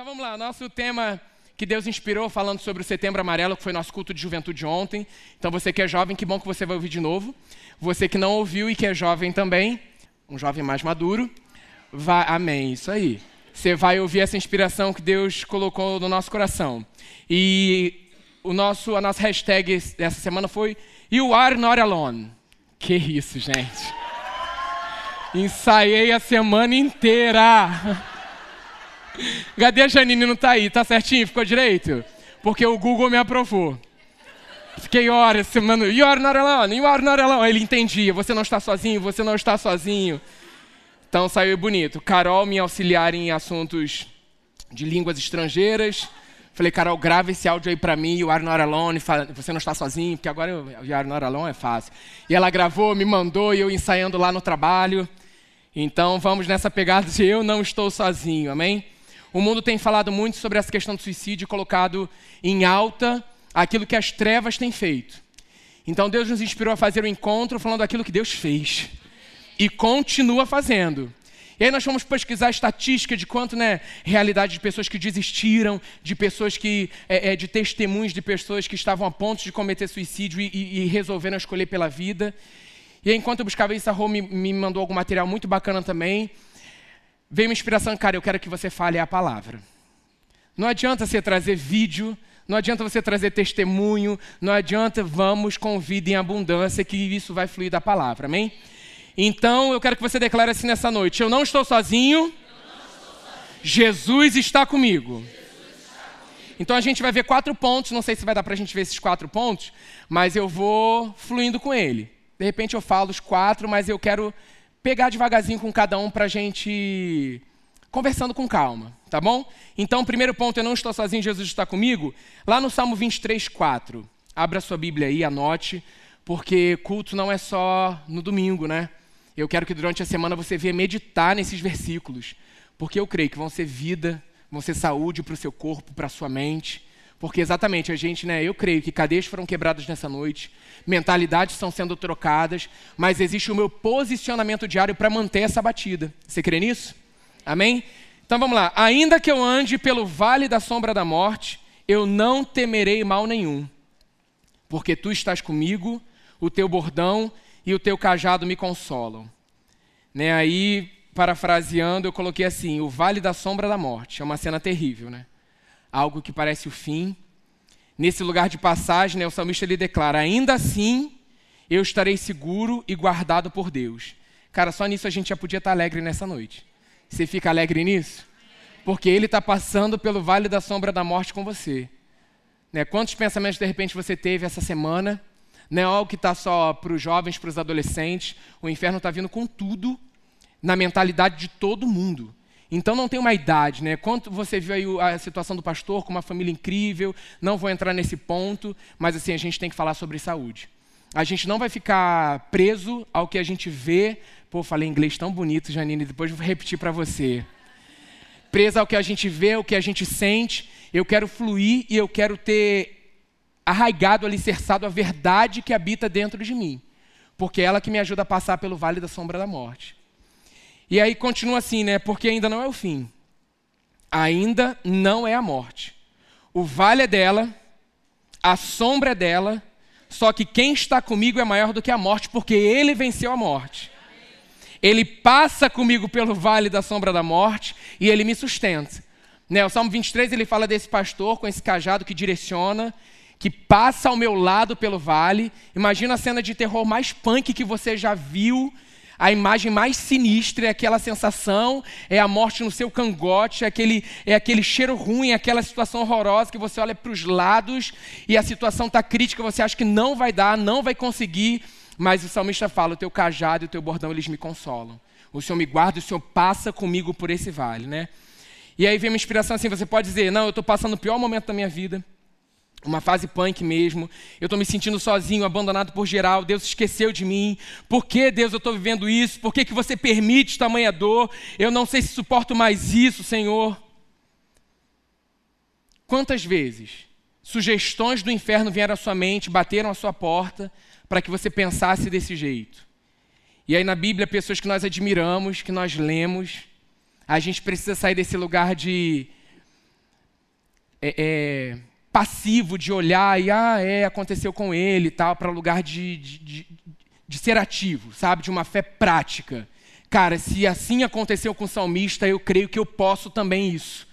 Então vamos lá, nosso tema que Deus inspirou falando sobre o Setembro Amarelo, que foi nosso culto de juventude ontem. Então você que é jovem, que bom que você vai ouvir de novo. Você que não ouviu e que é jovem também, um jovem mais maduro, vai, amém, isso aí. Você vai ouvir essa inspiração que Deus colocou no nosso coração. E o nosso, a nossa hashtag dessa semana foi You Are Not Alone. Que isso, gente. Ensaiei a semana inteira. Cadê a Janine? Não tá aí, tá certinho? Ficou direito? Porque o Google me aprovou. Fiquei horas semana, you are not alone, you are not alone. Ele entendia, você não está sozinho, você não está sozinho. Então saiu bonito. Carol, minha auxiliar em assuntos de línguas estrangeiras. Falei, Carol, grava esse áudio aí pra mim, you are not alone, você não está sozinho, porque agora you are not alone é fácil. E ela gravou, me mandou, e eu ensaiando lá no trabalho. Então vamos nessa pegada de eu não estou sozinho, amém? O mundo tem falado muito sobre essa questão do suicídio, colocado em alta aquilo que as trevas têm feito. Então Deus nos inspirou a fazer o um encontro falando daquilo que Deus fez e continua fazendo. E aí nós fomos pesquisar a estatística de quanto, né, realidade de pessoas que desistiram, de pessoas que, é, é, de testemunhos de pessoas que estavam a ponto de cometer suicídio e, e, e resolveram escolher pela vida. E aí, enquanto eu buscava isso, a Rô me, me mandou algum material muito bacana também veio uma inspiração, cara, eu quero que você fale a palavra. Não adianta você trazer vídeo, não adianta você trazer testemunho, não adianta vamos com vida em abundância, que isso vai fluir da palavra, amém? Então eu quero que você declare assim nessa noite: Eu não estou sozinho, não estou sozinho. Jesus está comigo. Então a gente vai ver quatro pontos, não sei se vai dar para a gente ver esses quatro pontos, mas eu vou fluindo com ele. De repente eu falo os quatro, mas eu quero pegar devagarzinho com cada um para a gente conversando com calma, tá bom? Então, primeiro ponto, eu não estou sozinho, Jesus está comigo. Lá no Salmo 23, 4. Abra sua Bíblia aí, anote, porque culto não é só no domingo, né? Eu quero que durante a semana você venha meditar nesses versículos, porque eu creio que vão ser vida, vão ser saúde para o seu corpo, para a sua mente. Porque exatamente a gente, né, eu creio que cadeias foram quebradas nessa noite, mentalidades estão sendo trocadas, mas existe o meu posicionamento diário para manter essa batida. Você crê nisso? Amém? Então vamos lá. Ainda que eu ande pelo vale da sombra da morte, eu não temerei mal nenhum, porque tu estás comigo, o teu bordão e o teu cajado me consolam. Né, aí, parafraseando, eu coloquei assim: o vale da sombra da morte. É uma cena terrível, né? Algo que parece o fim. Nesse lugar de passagem, né, o salmista ele declara: Ainda assim eu estarei seguro e guardado por Deus. Cara, só nisso a gente já podia estar alegre nessa noite. Você fica alegre nisso? Porque Ele está passando pelo vale da sombra da morte com você. Né? Quantos pensamentos de repente você teve essa semana? Não é algo que está só para os jovens, para os adolescentes. O inferno está vindo com tudo na mentalidade de todo mundo. Então não tem uma idade, né? Quanto você viu aí a situação do pastor com uma família incrível, não vou entrar nesse ponto, mas assim a gente tem que falar sobre saúde. A gente não vai ficar preso ao que a gente vê. Pô, falei inglês tão bonito, Janine, depois vou repetir para você. Preso ao que a gente vê, ao que a gente sente. Eu quero fluir e eu quero ter arraigado, alicerçado a verdade que habita dentro de mim. Porque é ela que me ajuda a passar pelo vale da sombra da morte. E aí continua assim, né? Porque ainda não é o fim. Ainda não é a morte. O vale é dela, a sombra é dela, só que quem está comigo é maior do que a morte, porque ele venceu a morte. Ele passa comigo pelo vale da sombra da morte e ele me sustenta. Né, o Salmo 23 ele fala desse pastor com esse cajado que direciona, que passa ao meu lado pelo vale. Imagina a cena de terror mais punk que você já viu a imagem mais sinistra é aquela sensação, é a morte no seu cangote, é aquele, é aquele cheiro ruim, é aquela situação horrorosa que você olha para os lados e a situação está crítica, você acha que não vai dar, não vai conseguir, mas o salmista fala: o teu cajado e o teu bordão eles me consolam. O Senhor me guarda, o Senhor passa comigo por esse vale, né? E aí vem uma inspiração assim: você pode dizer, não, eu estou passando o pior momento da minha vida uma fase punk mesmo. Eu estou me sentindo sozinho, abandonado por geral. Deus esqueceu de mim. Por que, Deus, eu estou vivendo isso? Por que, que você permite tamanha dor? Eu não sei se suporto mais isso, Senhor. Quantas vezes sugestões do inferno vieram à sua mente, bateram à sua porta, para que você pensasse desse jeito? E aí na Bíblia, pessoas que nós admiramos, que nós lemos, a gente precisa sair desse lugar de é, é, passivo de olhar e, ah, é, aconteceu com ele e tal, para lugar de, de, de, de ser ativo, sabe? De uma fé prática. Cara, se assim aconteceu com o salmista, eu creio que eu posso também isso.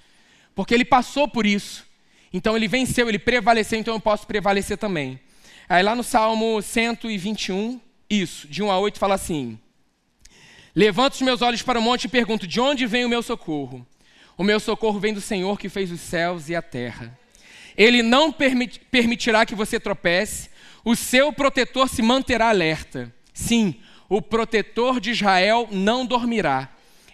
Porque ele passou por isso. Então ele venceu, ele prevaleceu, então eu posso prevalecer também. Aí lá no Salmo 121, isso, de 1 a 8, fala assim: Levanto os meus olhos para o monte e pergunto: de onde vem o meu socorro? O meu socorro vem do Senhor que fez os céus e a terra. Ele não permit, permitirá que você tropece, o seu protetor se manterá alerta. Sim, o protetor de Israel não dormirá.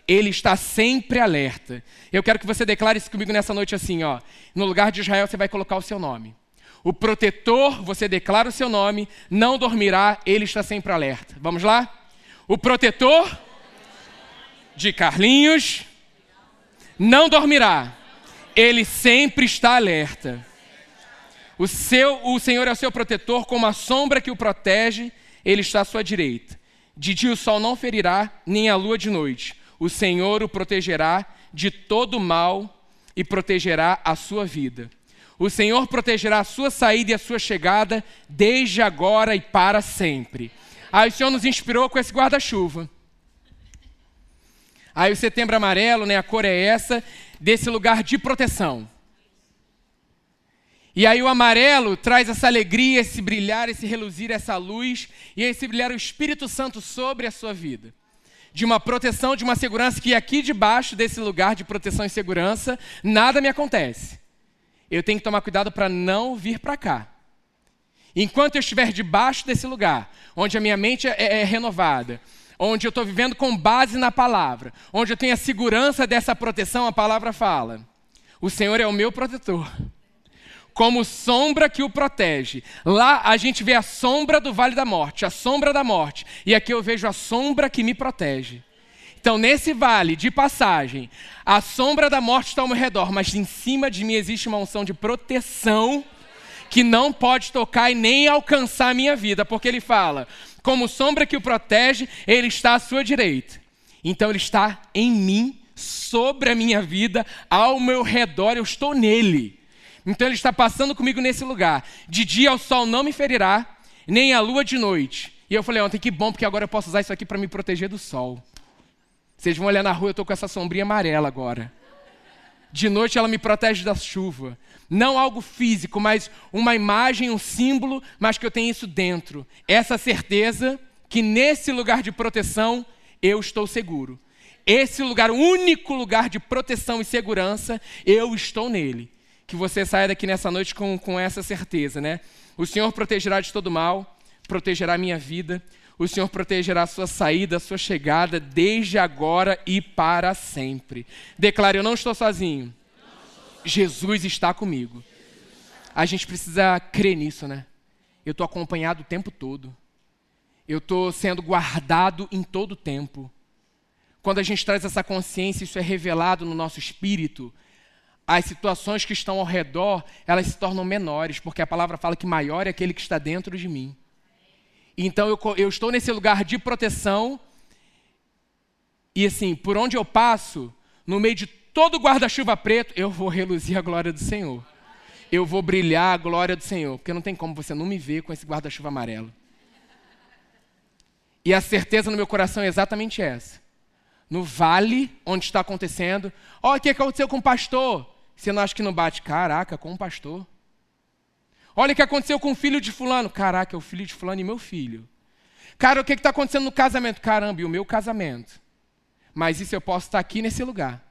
Ele está sempre alerta. Eu quero que você declare isso comigo nessa noite assim, ó. No lugar de Israel você vai colocar o seu nome. O protetor, você declara o seu nome, não dormirá, ele está sempre alerta. Vamos lá? O protetor de Carlinhos não dormirá. Ele sempre está alerta. O, seu, o Senhor é o seu protetor, como a sombra que o protege, ele está à sua direita. De dia o sol não ferirá, nem a lua de noite. O Senhor o protegerá de todo mal e protegerá a sua vida. O Senhor protegerá a sua saída e a sua chegada, desde agora e para sempre. Aí o Senhor nos inspirou com esse guarda-chuva. Aí o setembro amarelo, né, a cor é essa, desse lugar de proteção. E aí o amarelo traz essa alegria, esse brilhar, esse reluzir, essa luz, e esse brilhar o Espírito Santo sobre a sua vida. De uma proteção, de uma segurança que aqui debaixo desse lugar de proteção e segurança, nada me acontece. Eu tenho que tomar cuidado para não vir para cá. Enquanto eu estiver debaixo desse lugar, onde a minha mente é, é renovada, onde eu estou vivendo com base na palavra, onde eu tenho a segurança dessa proteção, a palavra fala: o Senhor é o meu protetor como sombra que o protege. Lá a gente vê a sombra do vale da morte, a sombra da morte, e aqui eu vejo a sombra que me protege. Então, nesse vale de passagem, a sombra da morte está ao meu redor, mas em cima de mim existe uma unção de proteção que não pode tocar e nem alcançar a minha vida, porque ele fala: como sombra que o protege, ele está à sua direita. Então, ele está em mim, sobre a minha vida, ao meu redor, eu estou nele. Então ele está passando comigo nesse lugar. De dia o sol não me ferirá, nem a lua de noite. E eu falei ontem, que bom, porque agora eu posso usar isso aqui para me proteger do sol. Vocês vão olhar na rua, eu estou com essa sombrinha amarela agora. De noite ela me protege da chuva. Não algo físico, mas uma imagem, um símbolo, mas que eu tenho isso dentro. Essa certeza que nesse lugar de proteção eu estou seguro. Esse lugar, o único lugar de proteção e segurança, eu estou nele que você saia daqui nessa noite com, com essa certeza, né? O Senhor protegerá de todo mal, protegerá a minha vida, o Senhor protegerá a sua saída, a sua chegada, desde agora e para sempre. Declare: Eu não estou sozinho. Jesus está comigo. A gente precisa crer nisso, né? Eu estou acompanhado o tempo todo. Eu estou sendo guardado em todo o tempo. Quando a gente traz essa consciência, isso é revelado no nosso espírito, as situações que estão ao redor, elas se tornam menores, porque a palavra fala que maior é aquele que está dentro de mim. Então eu, eu estou nesse lugar de proteção, e assim, por onde eu passo, no meio de todo guarda-chuva preto, eu vou reluzir a glória do Senhor. Eu vou brilhar a glória do Senhor, porque não tem como você não me ver com esse guarda-chuva amarelo. E a certeza no meu coração é exatamente essa. No vale onde está acontecendo, olha o que aconteceu com o pastor. Você não acha que não bate? Caraca, com um pastor. Olha o que aconteceu com o filho de fulano. Caraca, é o filho de fulano e meu filho. Cara, o que está acontecendo no casamento? Caramba, e o meu casamento. Mas isso eu posso estar aqui nesse lugar.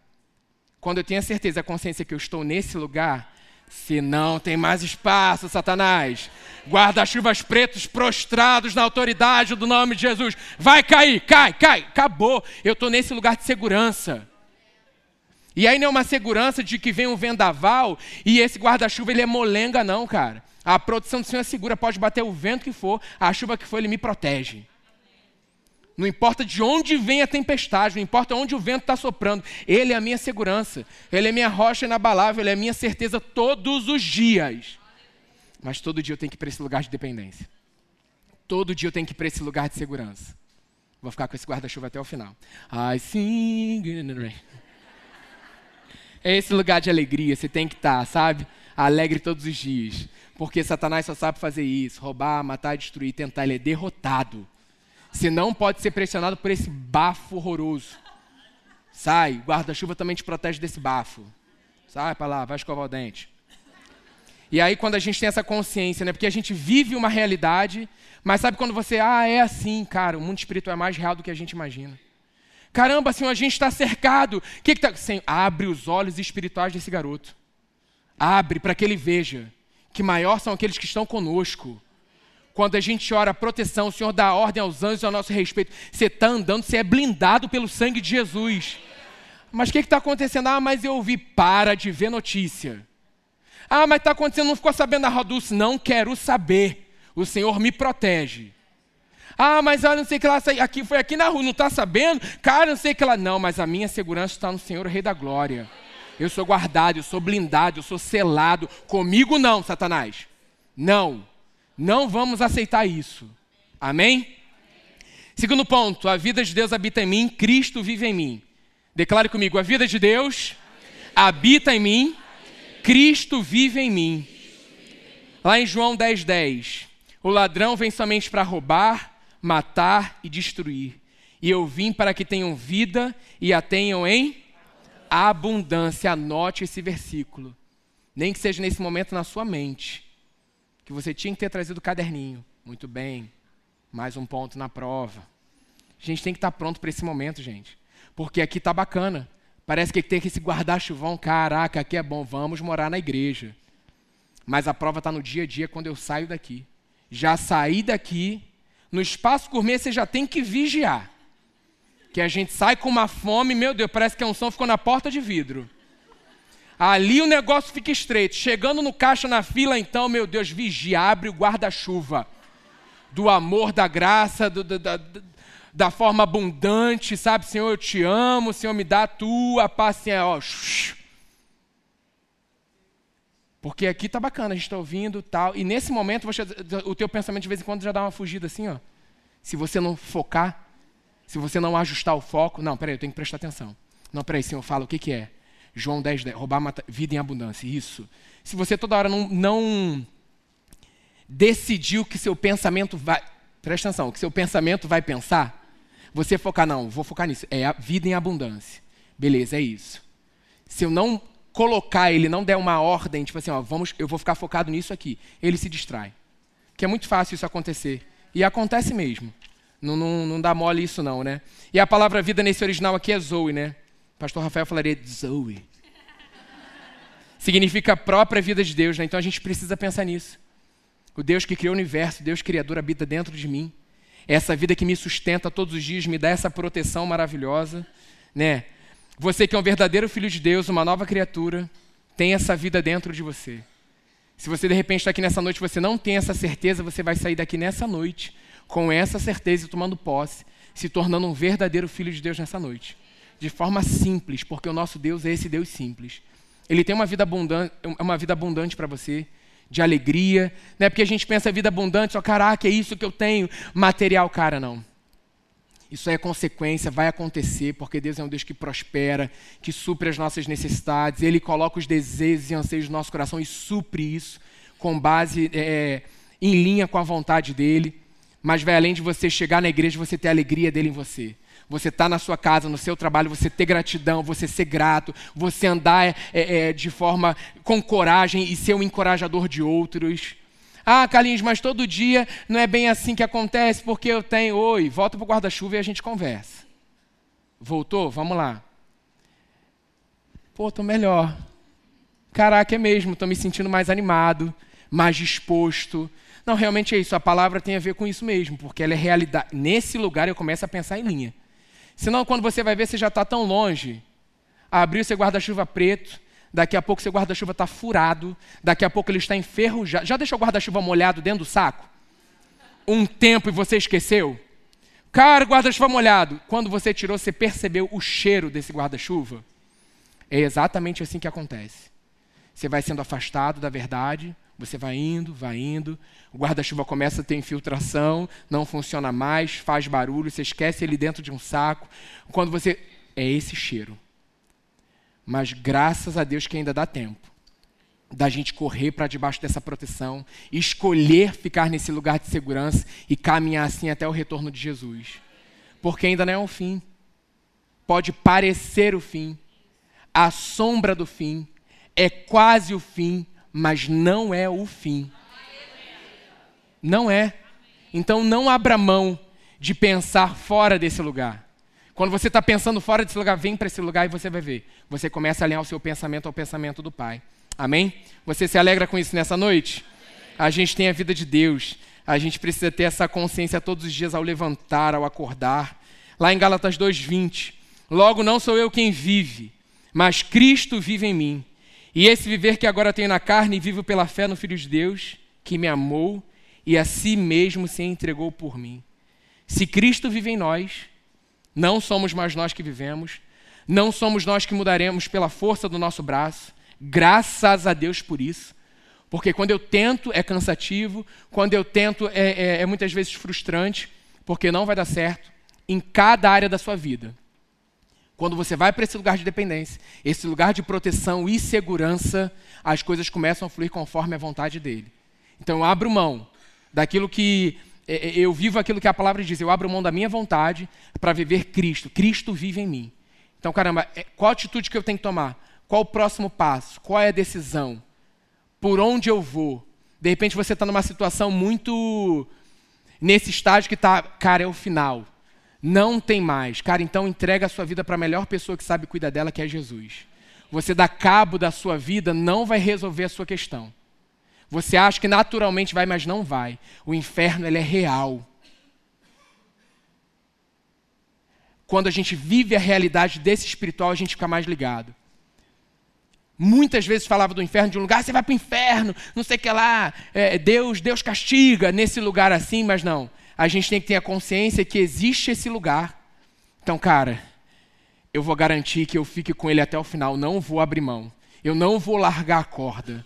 Quando eu tenho a certeza, a consciência que eu estou nesse lugar, se não tem mais espaço, Satanás, guarda-chuvas pretos prostrados na autoridade do nome de Jesus, vai cair, cai, cai, acabou. Eu estou nesse lugar de segurança. E aí não é uma segurança de que vem um vendaval e esse guarda-chuva ele é molenga, não, cara. A proteção do Senhor é segura, pode bater o vento que for, a chuva que for, ele me protege. Não importa de onde vem a tempestade, não importa onde o vento está soprando, Ele é a minha segurança, Ele é minha rocha inabalável, Ele é a minha certeza todos os dias. Mas todo dia eu tenho que ir para esse lugar de dependência. Todo dia eu tenho que ir para esse lugar de segurança. Vou ficar com esse guarda-chuva até o final. I sing in the rain. É esse lugar de alegria, você tem que estar, tá, sabe? alegre todos os dias. Porque Satanás só sabe fazer isso: roubar, matar, destruir, tentar. Ele é derrotado. Você não pode ser pressionado por esse bafo horroroso. Sai, guarda-chuva também te protege desse bafo. Sai para lá, vai escovar o dente. E aí, quando a gente tem essa consciência, né? Porque a gente vive uma realidade, mas sabe quando você, ah, é assim, cara, o mundo espiritual é mais real do que a gente imagina. Caramba, Senhor, a gente está cercado. O que está. Senhor, abre os olhos espirituais desse garoto. Abre para que ele veja que maior são aqueles que estão conosco. Quando a gente ora proteção, o Senhor dá ordem aos anjos ao nosso respeito. Você está andando, você é blindado pelo sangue de Jesus. Mas o que está acontecendo? Ah, mas eu ouvi. Para de ver notícia. Ah, mas está acontecendo, não ficou sabendo da Rodulce. Não quero saber. O Senhor me protege. Ah, mas olha, não sei que lá, aqui, foi aqui na rua, não está sabendo? Cara, não sei que lá. Não, mas a minha segurança está no Senhor, Rei da Glória. Eu sou guardado, eu sou blindado, eu sou selado. Comigo não, Satanás. Não. Não vamos aceitar isso. Amém? Segundo ponto, a vida de Deus habita em mim, Cristo vive em mim. Declare comigo, a vida de Deus habita em mim, Cristo vive em mim. Lá em João 10, 10. O ladrão vem somente para roubar, matar e destruir. E eu vim para que tenham vida e a tenham em abundância. Anote esse versículo. Nem que seja nesse momento na sua mente. Que você tinha que ter trazido o caderninho. Muito bem. Mais um ponto na prova. A gente tem que estar pronto para esse momento, gente. Porque aqui está bacana. Parece que tem que se guardar chuvão. Caraca, aqui é bom. Vamos morar na igreja. Mas a prova está no dia a dia quando eu saio daqui. Já saí daqui. No espaço gourmet você já tem que vigiar que a gente sai com uma fome, meu Deus, parece que a unção ficou na porta de vidro. Ali o negócio fica estreito. Chegando no caixa na fila, então, meu Deus, vigia, abre o guarda-chuva. Do amor, da graça, do, da, da, forma abundante, sabe? Senhor, eu te amo, Senhor, me dá a tua paz, assim, ó. Porque aqui tá bacana, a gente está ouvindo tal. E nesse momento, você, o teu pensamento de vez em quando já dá uma fugida assim, ó. Se você não focar, se você não ajustar o foco, não, peraí, eu tenho que prestar atenção. Não, peraí, Senhor, fala o que, que é. João 10, 10 roubar mata, vida em abundância, isso. Se você toda hora não, não decidiu que seu pensamento vai. Presta atenção, que seu pensamento vai pensar, você focar, não, vou focar nisso. É a vida em abundância. Beleza, é isso. Se eu não colocar, ele não der uma ordem, tipo assim, ó, vamos, eu vou ficar focado nisso aqui, ele se distrai. Que é muito fácil isso acontecer. E acontece mesmo. Não, não, não dá mole isso não, né? E a palavra vida nesse original aqui é Zoe, né? Pastor Rafael falaria Zoe. Significa a própria vida de Deus, né? Então a gente precisa pensar nisso. O Deus que criou o universo, Deus criador, habita dentro de mim. Essa vida que me sustenta todos os dias, me dá essa proteção maravilhosa, né? Você que é um verdadeiro filho de Deus, uma nova criatura, tem essa vida dentro de você. Se você de repente está aqui nessa noite, você não tem essa certeza, você vai sair daqui nessa noite com essa certeza e tomando posse, se tornando um verdadeiro filho de Deus nessa noite. De forma simples, porque o nosso Deus é esse Deus simples. Ele tem uma vida abundante, uma vida abundante para você, de alegria, não é porque a gente pensa vida abundante, só caraca, é isso que eu tenho, material, cara, não. Isso é consequência, vai acontecer, porque Deus é um Deus que prospera, que supre as nossas necessidades, Ele coloca os desejos e anseios do nosso coração e supre isso com base é, em linha com a vontade dEle mas vai além de você chegar na igreja, você ter a alegria dele em você. Você estar tá na sua casa, no seu trabalho, você ter gratidão, você ser grato, você andar é, é, de forma com coragem e ser um encorajador de outros. Ah, Carlinhos, mas todo dia não é bem assim que acontece, porque eu tenho. Oi, volta para o guarda-chuva e a gente conversa. Voltou? Vamos lá. Pô, tô melhor. Caraca, é mesmo, tô me sentindo mais animado, mais disposto, não, realmente é isso. A palavra tem a ver com isso mesmo, porque ela é realidade. Nesse lugar eu começo a pensar em linha. Senão, quando você vai ver, você já está tão longe. Abriu seu guarda-chuva preto, daqui a pouco seu guarda-chuva está furado, daqui a pouco ele está enferrujado. Já deixou o guarda-chuva molhado dentro do saco? Um tempo e você esqueceu? Cara, guarda-chuva molhado. Quando você tirou, você percebeu o cheiro desse guarda-chuva? É exatamente assim que acontece. Você vai sendo afastado da verdade, você vai indo, vai indo, o guarda-chuva começa a ter infiltração, não funciona mais, faz barulho, você esquece ele dentro de um saco. Quando você. É esse cheiro. Mas graças a Deus que ainda dá tempo. da gente correr para debaixo dessa proteção, escolher ficar nesse lugar de segurança e caminhar assim até o retorno de Jesus. Porque ainda não é o fim. Pode parecer o fim, a sombra do fim, é quase o fim, mas não é o fim. Não é. Então não abra mão de pensar fora desse lugar. Quando você está pensando fora desse lugar, vem para esse lugar e você vai ver. Você começa a alinhar o seu pensamento ao pensamento do Pai. Amém? Você se alegra com isso nessa noite? A gente tem a vida de Deus. A gente precisa ter essa consciência todos os dias ao levantar, ao acordar. Lá em Gálatas 2:20, logo não sou eu quem vive, mas Cristo vive em mim. E esse viver que agora tenho na carne, vivo pela fé no Filho de Deus, que me amou e a si mesmo se entregou por mim. Se Cristo vive em nós, não somos mais nós que vivemos, não somos nós que mudaremos pela força do nosso braço, graças a Deus por isso. Porque quando eu tento é cansativo, quando eu tento é, é, é muitas vezes frustrante, porque não vai dar certo em cada área da sua vida. Quando você vai para esse lugar de dependência, esse lugar de proteção e segurança, as coisas começam a fluir conforme a vontade dele. Então eu abro mão daquilo que eu vivo aquilo que a palavra diz, eu abro mão da minha vontade para viver Cristo. Cristo vive em mim. Então, caramba, é, qual a atitude que eu tenho que tomar? Qual o próximo passo? Qual é a decisão? Por onde eu vou? De repente você está numa situação muito. nesse estágio que está, cara, é o final. Não tem mais. Cara, então entrega a sua vida para a melhor pessoa que sabe cuidar dela, que é Jesus. Você dar cabo da sua vida não vai resolver a sua questão. Você acha que naturalmente vai, mas não vai. O inferno ele é real. Quando a gente vive a realidade desse espiritual, a gente fica mais ligado. Muitas vezes falava do inferno de um lugar, você vai para o inferno, não sei o que lá, é, Deus, Deus castiga nesse lugar assim, mas não. A gente tem que ter a consciência que existe esse lugar. Então, cara, eu vou garantir que eu fique com ele até o final, não vou abrir mão. Eu não vou largar a corda.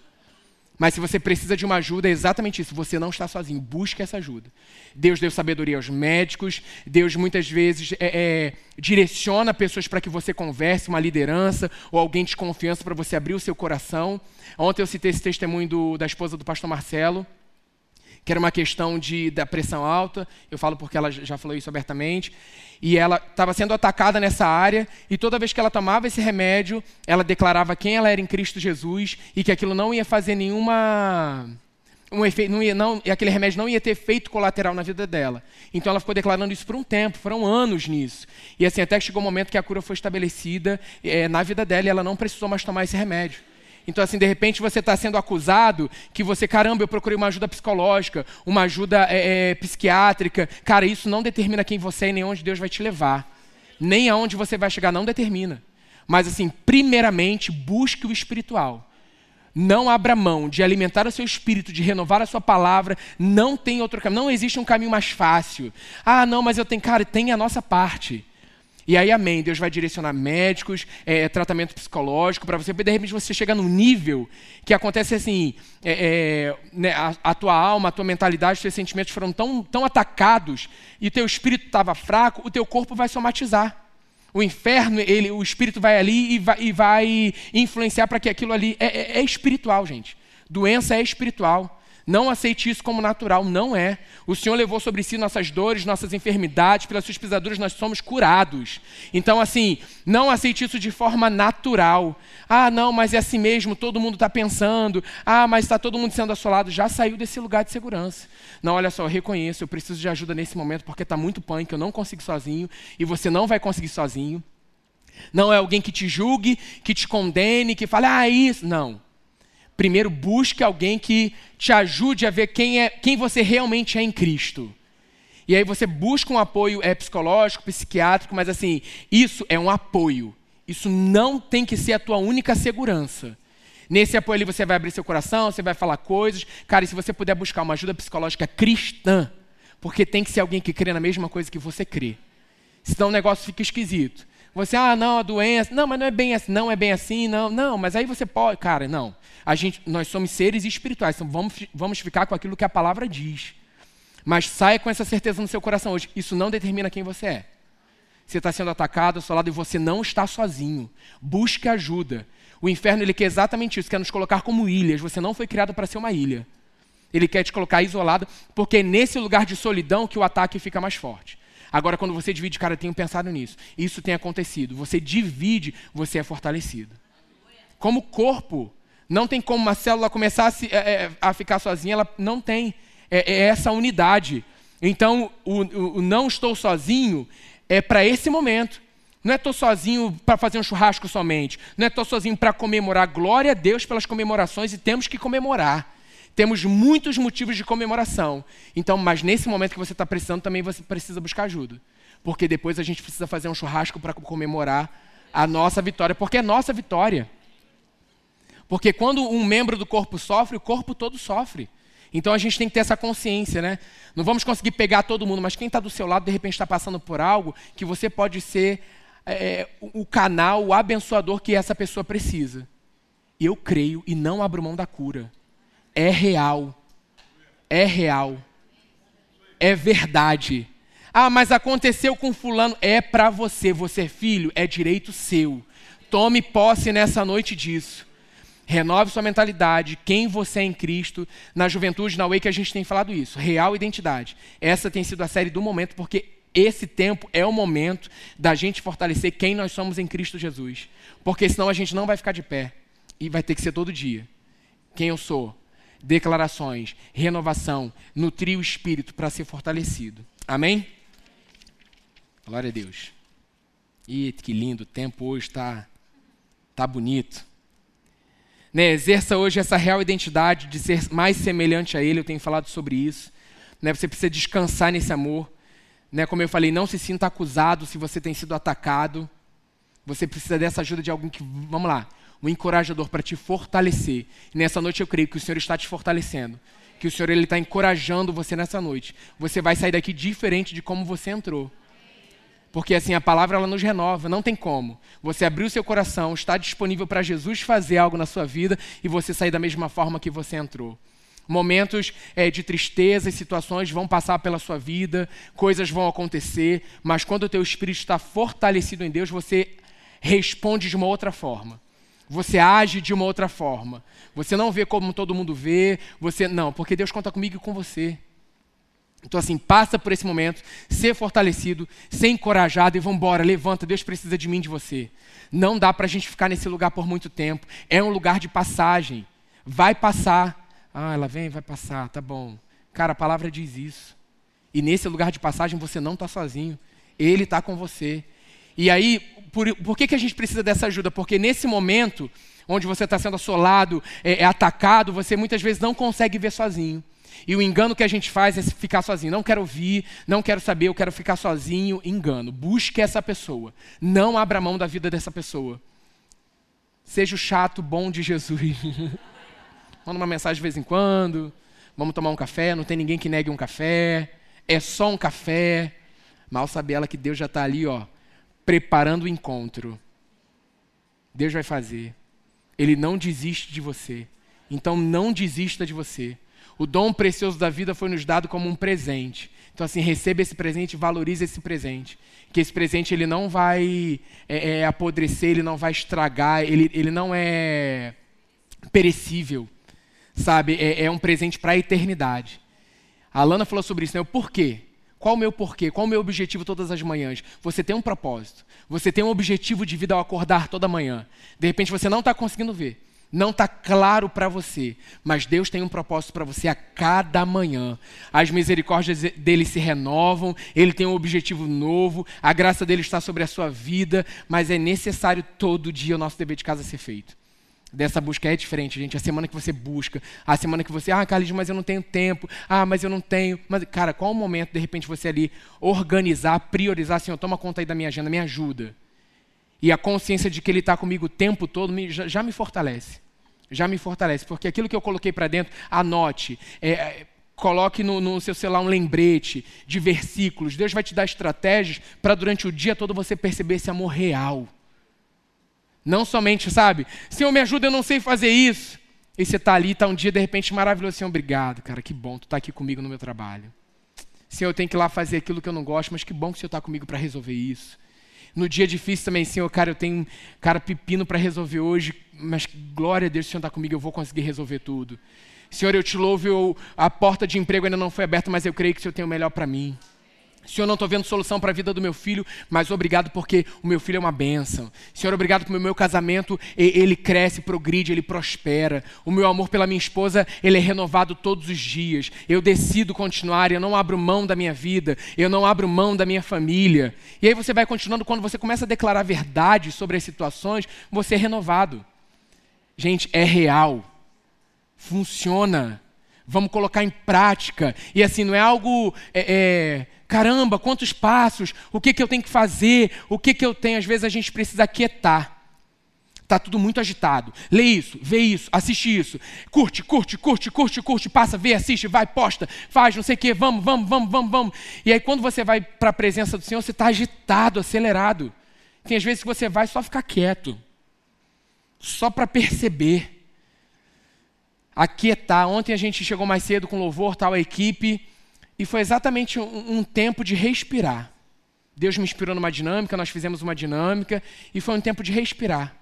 Mas se você precisa de uma ajuda, é exatamente isso. Você não está sozinho. Busque essa ajuda. Deus deu sabedoria aos médicos. Deus muitas vezes é, é, direciona pessoas para que você converse, uma liderança ou alguém de confiança para você abrir o seu coração. Ontem eu citei esse testemunho do, da esposa do pastor Marcelo que era uma questão de, da pressão alta, eu falo porque ela já falou isso abertamente, e ela estava sendo atacada nessa área, e toda vez que ela tomava esse remédio, ela declarava quem ela era em Cristo Jesus, e que aquilo não ia fazer nenhuma... Um efeito, não ia, não, aquele remédio não ia ter efeito colateral na vida dela. Então ela ficou declarando isso por um tempo, foram anos nisso. E assim, até que chegou o um momento que a cura foi estabelecida é, na vida dela e ela não precisou mais tomar esse remédio. Então, assim, de repente você está sendo acusado que você, caramba, eu procurei uma ajuda psicológica, uma ajuda é, é, psiquiátrica. Cara, isso não determina quem você é e nem onde Deus vai te levar. Nem aonde você vai chegar, não determina. Mas, assim, primeiramente, busque o espiritual. Não abra mão de alimentar o seu espírito, de renovar a sua palavra. Não tem outro caminho. Não existe um caminho mais fácil. Ah, não, mas eu tenho. Cara, tem a nossa parte. E aí, amém, Deus vai direcionar médicos, é, tratamento psicológico para você. De repente você chega num nível que acontece assim: é, é, né, a, a, tua alma, a tua mentalidade, os teus sentimentos foram tão, tão atacados e teu espírito estava fraco, o teu corpo vai somatizar. O inferno, ele, o espírito vai ali e vai, e vai influenciar para que aquilo ali. É, é, é espiritual, gente. Doença é espiritual. Não aceite isso como natural, não é. O Senhor levou sobre si nossas dores, nossas enfermidades, pelas suas pisaduras nós somos curados. Então, assim, não aceite isso de forma natural. Ah, não, mas é assim mesmo, todo mundo está pensando. Ah, mas está todo mundo sendo assolado. Já saiu desse lugar de segurança. Não, olha só, eu reconheço, eu preciso de ajuda nesse momento porque está muito punk, eu não consigo sozinho e você não vai conseguir sozinho. Não é alguém que te julgue, que te condene, que fale, ah, isso. Não primeiro busque alguém que te ajude a ver quem, é, quem você realmente é em Cristo. E aí você busca um apoio é, psicológico, psiquiátrico, mas assim, isso é um apoio. Isso não tem que ser a tua única segurança. Nesse apoio ali você vai abrir seu coração, você vai falar coisas. Cara, e se você puder buscar uma ajuda psicológica cristã, porque tem que ser alguém que crê na mesma coisa que você crê. Senão o negócio fica esquisito. Você, ah, não, a doença, não, mas não é bem assim, não é bem assim, não, não, mas aí você pode, cara, não. A gente, nós somos seres espirituais, então vamos, vamos ficar com aquilo que a palavra diz. Mas saia com essa certeza no seu coração hoje. Isso não determina quem você é. Você está sendo atacado ao seu lado e você não está sozinho. Busque ajuda. O inferno ele quer exatamente isso, quer nos colocar como ilhas. Você não foi criado para ser uma ilha. Ele quer te colocar isolado, porque é nesse lugar de solidão que o ataque fica mais forte. Agora, quando você divide, cara, eu tenho pensado nisso. Isso tem acontecido. Você divide, você é fortalecido. Como corpo, não tem como uma célula começar a, se, é, é a ficar sozinha, ela não tem. É, é essa unidade. Então, o, o, o não estou sozinho é para esse momento. Não é estou sozinho para fazer um churrasco somente. Não é estou sozinho para comemorar. Glória a Deus pelas comemorações e temos que comemorar. Temos muitos motivos de comemoração. Então, mas nesse momento que você está precisando, também você precisa buscar ajuda. Porque depois a gente precisa fazer um churrasco para comemorar a nossa vitória. Porque é nossa vitória. Porque quando um membro do corpo sofre, o corpo todo sofre. Então a gente tem que ter essa consciência, né? Não vamos conseguir pegar todo mundo, mas quem está do seu lado de repente está passando por algo que você pode ser é, o canal, o abençoador que essa pessoa precisa. Eu creio e não abro mão da cura. É real. É real. É verdade. Ah, mas aconteceu com fulano. É para você. Você é filho, é direito seu. Tome posse nessa noite disso. Renove sua mentalidade, quem você é em Cristo. Na juventude, na Way, que a gente tem falado isso. Real identidade. Essa tem sido a série do momento, porque esse tempo é o momento da gente fortalecer quem nós somos em Cristo Jesus. Porque senão a gente não vai ficar de pé. E vai ter que ser todo dia. Quem eu sou. Declarações, renovação, nutrir o espírito para ser fortalecido. Amém? Glória a Deus. E que lindo, o tempo hoje está tá bonito. Né, exerça hoje essa real identidade de ser mais semelhante a Ele, eu tenho falado sobre isso. Né, você precisa descansar nesse amor. Né, como eu falei, não se sinta acusado se você tem sido atacado. Você precisa dessa ajuda de alguém que, vamos lá, um encorajador para te fortalecer. Nessa noite eu creio que o Senhor está te fortalecendo. Que o Senhor ele está encorajando você nessa noite. Você vai sair daqui diferente de como você entrou. Porque assim, a palavra ela nos renova, não tem como. Você abrir o seu coração, está disponível para Jesus fazer algo na sua vida e você sair da mesma forma que você entrou. Momentos é, de tristeza e situações vão passar pela sua vida, coisas vão acontecer, mas quando o teu espírito está fortalecido em Deus, você responde de uma outra forma. Você age de uma outra forma. Você não vê como todo mundo vê, você não, porque Deus conta comigo e com você. Então, assim, passa por esse momento, ser fortalecido, ser encorajado e vamos embora, levanta, Deus precisa de mim, de você. Não dá para a gente ficar nesse lugar por muito tempo. É um lugar de passagem. Vai passar. Ah, ela vem, vai passar, tá bom. Cara, a palavra diz isso. E nesse lugar de passagem você não está sozinho. Ele está com você. E aí, por, por que, que a gente precisa dessa ajuda? Porque nesse momento, onde você está sendo assolado, é, é atacado, você muitas vezes não consegue ver sozinho. E o engano que a gente faz é ficar sozinho. Não quero ouvir, não quero saber, eu quero ficar sozinho. Engano. Busque essa pessoa. Não abra mão da vida dessa pessoa. Seja o chato bom de Jesus. Manda uma mensagem de vez em quando. Vamos tomar um café. Não tem ninguém que negue um café. É só um café. Mal sabe ela que Deus já está ali, ó, preparando o encontro. Deus vai fazer. Ele não desiste de você. Então não desista de você. O dom precioso da vida foi nos dado como um presente. Então, assim, receba esse presente, valorize esse presente. Que esse presente ele não vai é, é, apodrecer, ele não vai estragar, ele, ele não é perecível. Sabe? É, é um presente para a eternidade. A Alana falou sobre isso, né? O porquê. Qual o meu porquê? Qual o meu objetivo todas as manhãs? Você tem um propósito. Você tem um objetivo de vida ao acordar toda manhã. De repente você não está conseguindo ver não está claro para você, mas Deus tem um propósito para você a cada manhã. As misericórdias dele se renovam, ele tem um objetivo novo, a graça dele está sobre a sua vida, mas é necessário todo dia o nosso dever de casa ser feito. Dessa busca é diferente, gente. A semana que você busca, a semana que você, ah, Carlos, mas eu não tenho tempo, ah, mas eu não tenho. Mas, cara, qual o momento, de repente, você ali organizar, priorizar, Senhor, toma conta aí da minha agenda, me ajuda. E a consciência de que Ele está comigo o tempo todo me, já, já, me fortalece. Já me fortalece, porque aquilo que eu coloquei para dentro, anote. É, é, coloque no, no, seu celular um lembrete de versículos. Deus vai te dar estratégias para durante o dia todo você perceber esse amor real. Não somente, sabe? Senhor, me ajuda, eu não sei fazer isso. E você está ali, está um dia de repente maravilhoso. Senhor, obrigado, cara, que bom, tu está aqui comigo no meu trabalho. Senhor, eu tenho que ir lá fazer aquilo que eu não gosto, mas que bom que o Senhor está comigo para resolver isso. No dia difícil também, Senhor, cara, eu tenho, cara, pepino para resolver hoje. mas glória a Deus, o Senhor está comigo, eu vou conseguir resolver tudo. Senhor, eu te louvo, eu, a porta de emprego ainda não foi aberta, mas eu creio que o Senhor tem o melhor para mim. Senhor, não estou vendo solução para a vida do meu filho, mas obrigado porque o meu filho é uma bênção. Senhor, obrigado porque o meu casamento, ele cresce, progride, ele prospera. O meu amor pela minha esposa, ele é renovado todos os dias. Eu decido continuar, eu não abro mão da minha vida, eu não abro mão da minha família. E aí você vai continuando, quando você começa a declarar verdade sobre as situações, você é renovado. Gente, é real. Funciona. Vamos colocar em prática. E assim, não é algo... É, é Caramba, quantos passos, o que, que eu tenho que fazer, o que, que eu tenho. Às vezes a gente precisa quietar. Está tudo muito agitado. Lê isso, vê isso, assiste isso. Curte, curte, curte, curte, curte, passa, vê, assiste, vai, posta, faz, não sei o quê, vamos, vamos, vamos, vamos, vamos. E aí quando você vai para a presença do Senhor, você está agitado, acelerado. Tem às vezes que você vai só ficar quieto. Só para perceber. Aquietar. Ontem a gente chegou mais cedo com louvor, tal, a equipe. E foi exatamente um, um, tempo de respirar. Deus me inspirou numa dinâmica, nós fizemos uma dinâmica, e foi um tempo de respirar.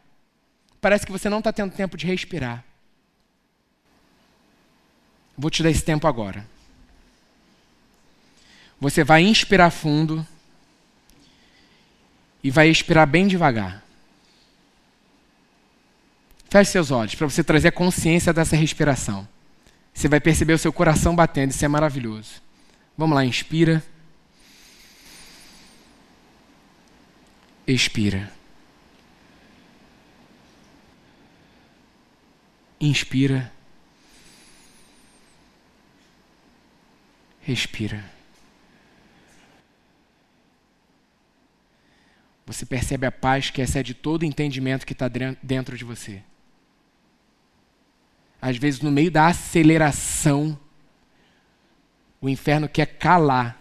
Parece que você não está tendo tempo de respirar. Vou te dar esse tempo agora. Você vai inspirar fundo e vai expirar bem devagar. Feche seus olhos para você trazer a consciência dessa respiração. Você vai perceber o seu coração batendo, isso é maravilhoso. Vamos lá, inspira. Expira. Inspira. Respira. Você percebe a paz que excede todo entendimento que está dentro de você. Às vezes, no meio da aceleração, o inferno quer calar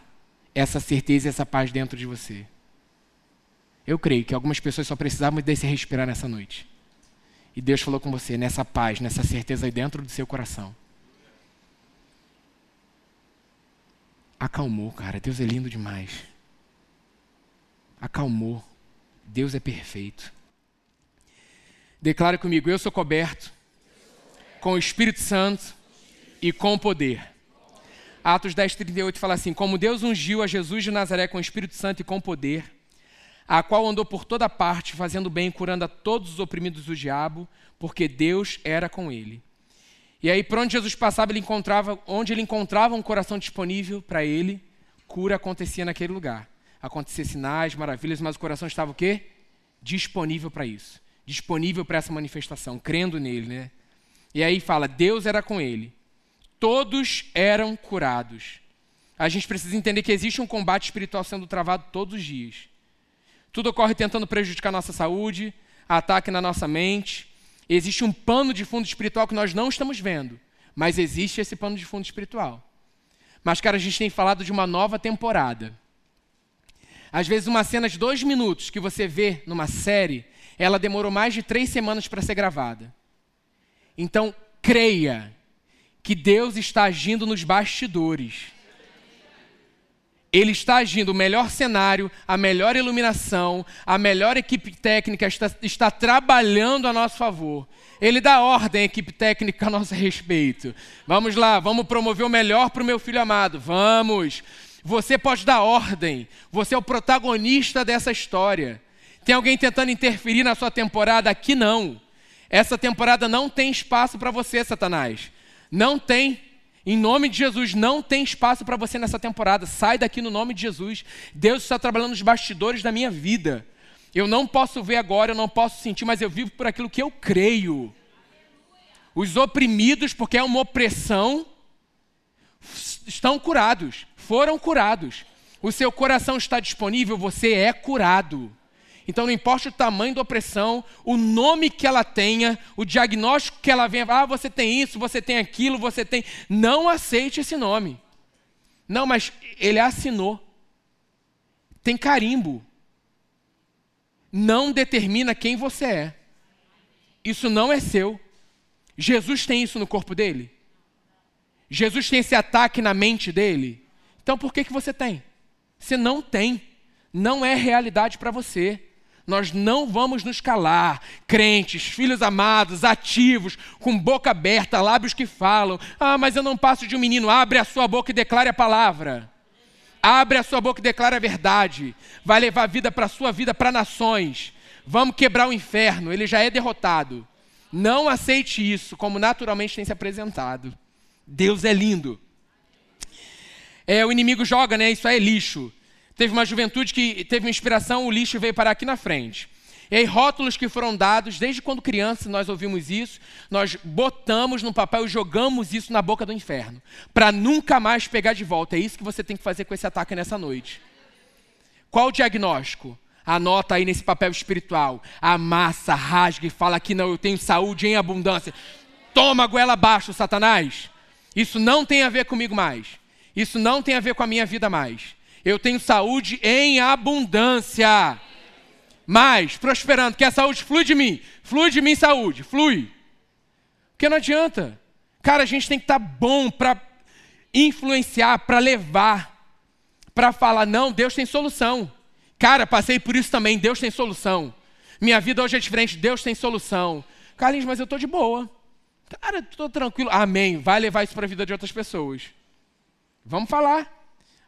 essa certeza e essa paz dentro de você. Eu creio que algumas pessoas só precisavam desse respirar nessa noite. E Deus falou com você nessa paz, nessa certeza aí dentro do seu coração. Acalmou, cara. Deus é lindo demais. Acalmou. Deus é perfeito. Declare comigo: eu sou coberto com o Espírito Santo e com o poder. Atos 10, 38 fala assim: Como Deus ungiu a Jesus de Nazaré com o Espírito Santo e com poder, a qual andou por toda parte, fazendo bem e curando a todos os oprimidos do diabo, porque Deus era com ele. E aí, por onde Jesus passava, ele encontrava, onde ele encontrava um coração disponível para ele, cura acontecia naquele lugar. Acontecia sinais, maravilhas, mas o coração estava o quê? Disponível para isso. Disponível para essa manifestação, crendo nele, né? E aí fala, Deus era com ele todos eram curados. A gente precisa entender que existe um combate espiritual sendo travado todos os dias. Tudo ocorre tentando prejudicar nossa saúde, ataque na nossa mente. Existe um pano de fundo espiritual que nós não estamos vendo, mas existe esse pano de fundo espiritual. Mas, cara, a gente tem falado de uma nova temporada. Às vezes, uma cena de dois minutos que você vê numa série, ela demorou mais de três semanas para ser gravada. Então, creia que Deus está agindo nos bastidores. Ele está agindo o melhor cenário, a melhor iluminação, a melhor equipe técnica está, está trabalhando a nosso favor. Ele dá ordem à equipe técnica a nosso respeito. Vamos lá, vamos promover o melhor para o meu filho amado. Vamos. Você pode dar ordem. Você é o protagonista dessa história. Tem alguém tentando interferir na sua temporada? Aqui não. Essa temporada não tem espaço para você, Satanás. Não tem. Em nome de Jesus, não tem espaço para você nessa temporada. Sai daqui no nome de Jesus. Deus está trabalhando nos bastidores da minha vida. Eu não posso ver agora, eu não posso sentir, mas eu vivo por aquilo que eu creio. Os oprimidos, porque é uma opressão, estão curados, foram curados. O seu coração está disponível, você é curado. Então, não importa o tamanho da opressão, o nome que ela tenha, o diagnóstico que ela venha, ah, você tem isso, você tem aquilo, você tem. Não aceite esse nome. Não, mas ele assinou. Tem carimbo. Não determina quem você é. Isso não é seu. Jesus tem isso no corpo dele? Jesus tem esse ataque na mente dele? Então por que, que você tem? Você não tem. Não é realidade para você. Nós não vamos nos calar. Crentes, filhos amados, ativos, com boca aberta, lábios que falam. Ah, mas eu não passo de um menino. Abre a sua boca e declare a palavra. Abre a sua boca e declare a verdade. Vai levar vida para a sua vida, para nações. Vamos quebrar o inferno. Ele já é derrotado. Não aceite isso como naturalmente tem se apresentado. Deus é lindo. É, o inimigo joga, né? Isso é lixo. Teve uma juventude que teve uma inspiração, o lixo veio parar aqui na frente. E aí, rótulos que foram dados, desde quando criança nós ouvimos isso, nós botamos no papel e jogamos isso na boca do inferno, para nunca mais pegar de volta. É isso que você tem que fazer com esse ataque nessa noite. Qual o diagnóstico? Anota aí nesse papel espiritual. Amassa, rasga e fala que não, eu tenho saúde em abundância. Toma a goela abaixo, Satanás. Isso não tem a ver comigo mais. Isso não tem a ver com a minha vida mais. Eu tenho saúde em abundância. Mas, prosperando, que a saúde flui de mim. Flui de mim saúde, flui. Porque não adianta. Cara, a gente tem que estar tá bom para influenciar, para levar, para falar, não, Deus tem solução. Cara, passei por isso também, Deus tem solução. Minha vida hoje é diferente, Deus tem solução. Carlinhos, mas eu estou de boa. Cara, estou tranquilo. Amém. Vai levar isso para a vida de outras pessoas. Vamos falar.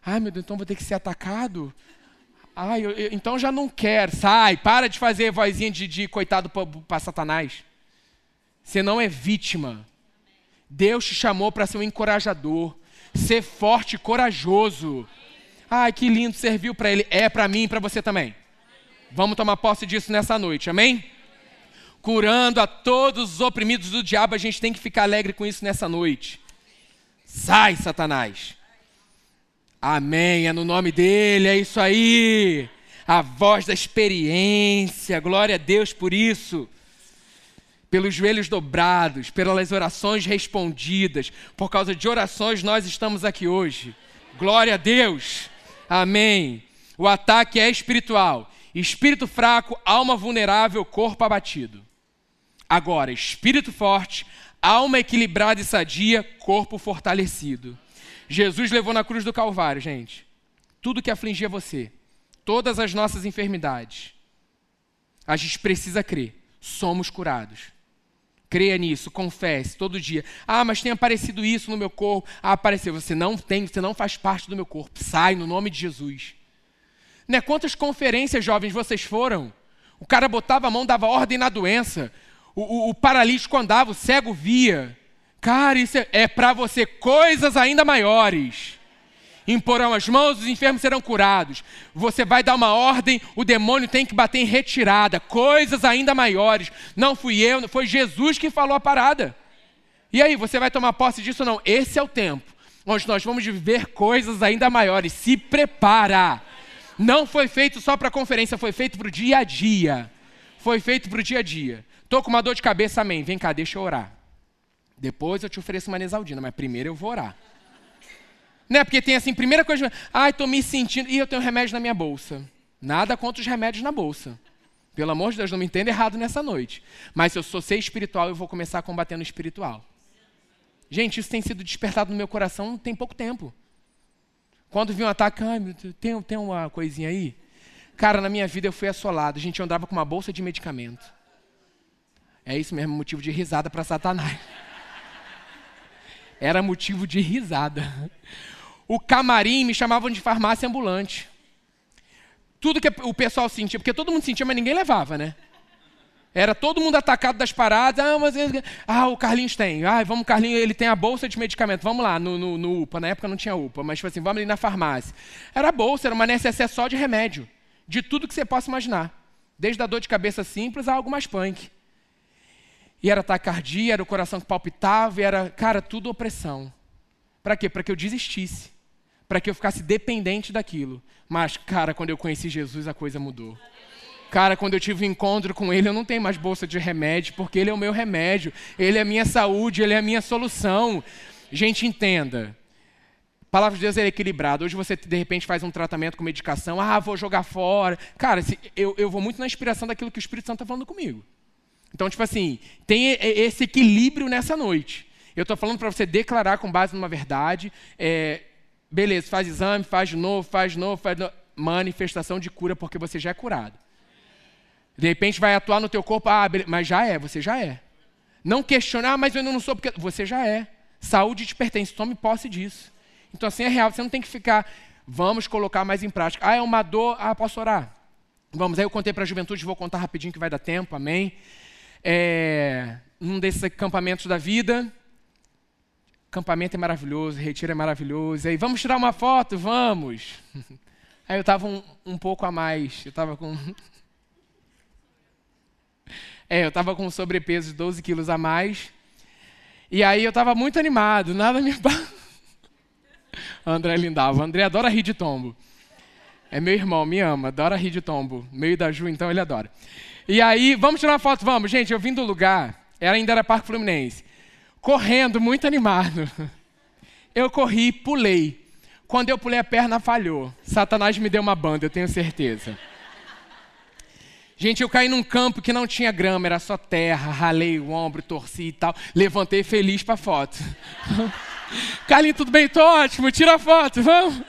Ai, meu Deus, então vou ter que ser atacado? Ai, eu, eu, então já não quero. Sai, para de fazer vozinha de, de coitado para Satanás. Você não é vítima. Deus te chamou para ser um encorajador. Ser forte e corajoso. Ai, que lindo, serviu para ele. É para mim e para você também. Vamos tomar posse disso nessa noite, amém? Curando a todos os oprimidos do diabo, a gente tem que ficar alegre com isso nessa noite. Sai, Satanás. Amém, é no nome dele, é isso aí. A voz da experiência, glória a Deus por isso. Pelos joelhos dobrados, pelas orações respondidas, por causa de orações nós estamos aqui hoje. Glória a Deus. Amém. O ataque é espiritual. Espírito fraco, alma vulnerável, corpo abatido. Agora, espírito forte, alma equilibrada e sadia, corpo fortalecido. Jesus levou na cruz do Calvário, gente, tudo que afligia você, todas as nossas enfermidades. A gente precisa crer, somos curados. Creia nisso, confesse todo dia. Ah, mas tem aparecido isso no meu corpo. Ah, apareceu. Você não tem, você não faz parte do meu corpo. Sai no nome de Jesus. Né? Quantas conferências, jovens, vocês foram? O cara botava a mão, dava ordem na doença. O, o, o paralítico andava, o cego via. Cara, isso é, é para você coisas ainda maiores. Imporão as mãos, os enfermos serão curados. Você vai dar uma ordem, o demônio tem que bater em retirada. Coisas ainda maiores. Não fui eu, foi Jesus que falou a parada. E aí, você vai tomar posse disso ou não? Esse é o tempo onde nós vamos viver coisas ainda maiores. Se prepara. Não foi feito só para conferência, foi feito para o dia a dia. Foi feito para o dia a dia. Estou com uma dor de cabeça, amém. Vem cá, deixa eu orar. Depois eu te ofereço uma Nesaldina, mas primeiro eu vou orar. Né? Porque tem assim, primeira coisa, ai, estou me sentindo, e eu tenho remédio na minha bolsa. Nada contra os remédios na bolsa. Pelo amor de Deus, não me entenda errado nessa noite. Mas se eu sou ser espiritual, eu vou começar a combater no espiritual. Gente, isso tem sido despertado no meu coração tem pouco tempo. Quando vi um ataque, ai, Deus, tem, tem uma coisinha aí? Cara, na minha vida eu fui assolado. A gente andava com uma bolsa de medicamento. É isso mesmo, motivo de risada para Satanás era motivo de risada. O camarim me chamavam de farmácia ambulante. Tudo que o pessoal sentia, porque todo mundo sentia, mas ninguém levava, né? Era todo mundo atacado das paradas. Ah, mas ah, o Carlinhos tem. Ah, vamos, Carlinhos, ele tem a bolsa de medicamento. Vamos lá no, no, no, UPA. Na época não tinha UPA, mas tipo assim, vamos ali na farmácia. Era bolsa, era uma necessaire só de remédio. De tudo que você possa imaginar. Desde a dor de cabeça simples a algo mais punk. E era taquicardia, era o coração que palpitava, era, cara, tudo opressão. Para quê? Para que eu desistisse. Para que eu ficasse dependente daquilo. Mas, cara, quando eu conheci Jesus, a coisa mudou. Cara, quando eu tive um encontro com Ele, eu não tenho mais bolsa de remédio, porque Ele é o meu remédio, Ele é a minha saúde, Ele é a minha solução. Gente, entenda. A palavra de Deus é equilibrada. Hoje você, de repente, faz um tratamento com medicação, ah, vou jogar fora. Cara, eu, eu vou muito na inspiração daquilo que o Espírito Santo está falando comigo. Então, tipo assim, tem esse equilíbrio nessa noite. Eu estou falando para você declarar com base numa verdade. É, beleza, faz exame, faz de novo, faz de novo, faz de novo. Manifestação de cura, porque você já é curado. De repente vai atuar no teu corpo, ah, mas já é, você já é. Não questionar, ah, mas eu não sou porque você já é. Saúde te pertence, tome posse disso. Então assim é real, você não tem que ficar, vamos colocar mais em prática. Ah, é uma dor, ah, posso orar. Vamos, aí eu contei para a juventude, vou contar rapidinho que vai dar tempo, amém. É, num desses acampamentos da vida, acampamento é maravilhoso, retiro é maravilhoso. Aí, vamos tirar uma foto? Vamos. Aí eu estava um, um pouco a mais, eu estava com é, eu estava com sobrepeso de 12 quilos a mais. E aí eu estava muito animado, nada me. André Lindava. André adora rir de tombo. É meu irmão, me ama, adora rir de tombo. Meio da Ju, então ele adora. E aí, vamos tirar uma foto? Vamos. Gente, eu vim do lugar, era ainda era Parque Fluminense, correndo, muito animado. Eu corri, pulei. Quando eu pulei, a perna falhou. Satanás me deu uma banda, eu tenho certeza. Gente, eu caí num campo que não tinha grama, era só terra, ralei o ombro, torci e tal. Levantei feliz para foto. Carlinhos, tudo bem? Tô ótimo, tira a foto, vamos.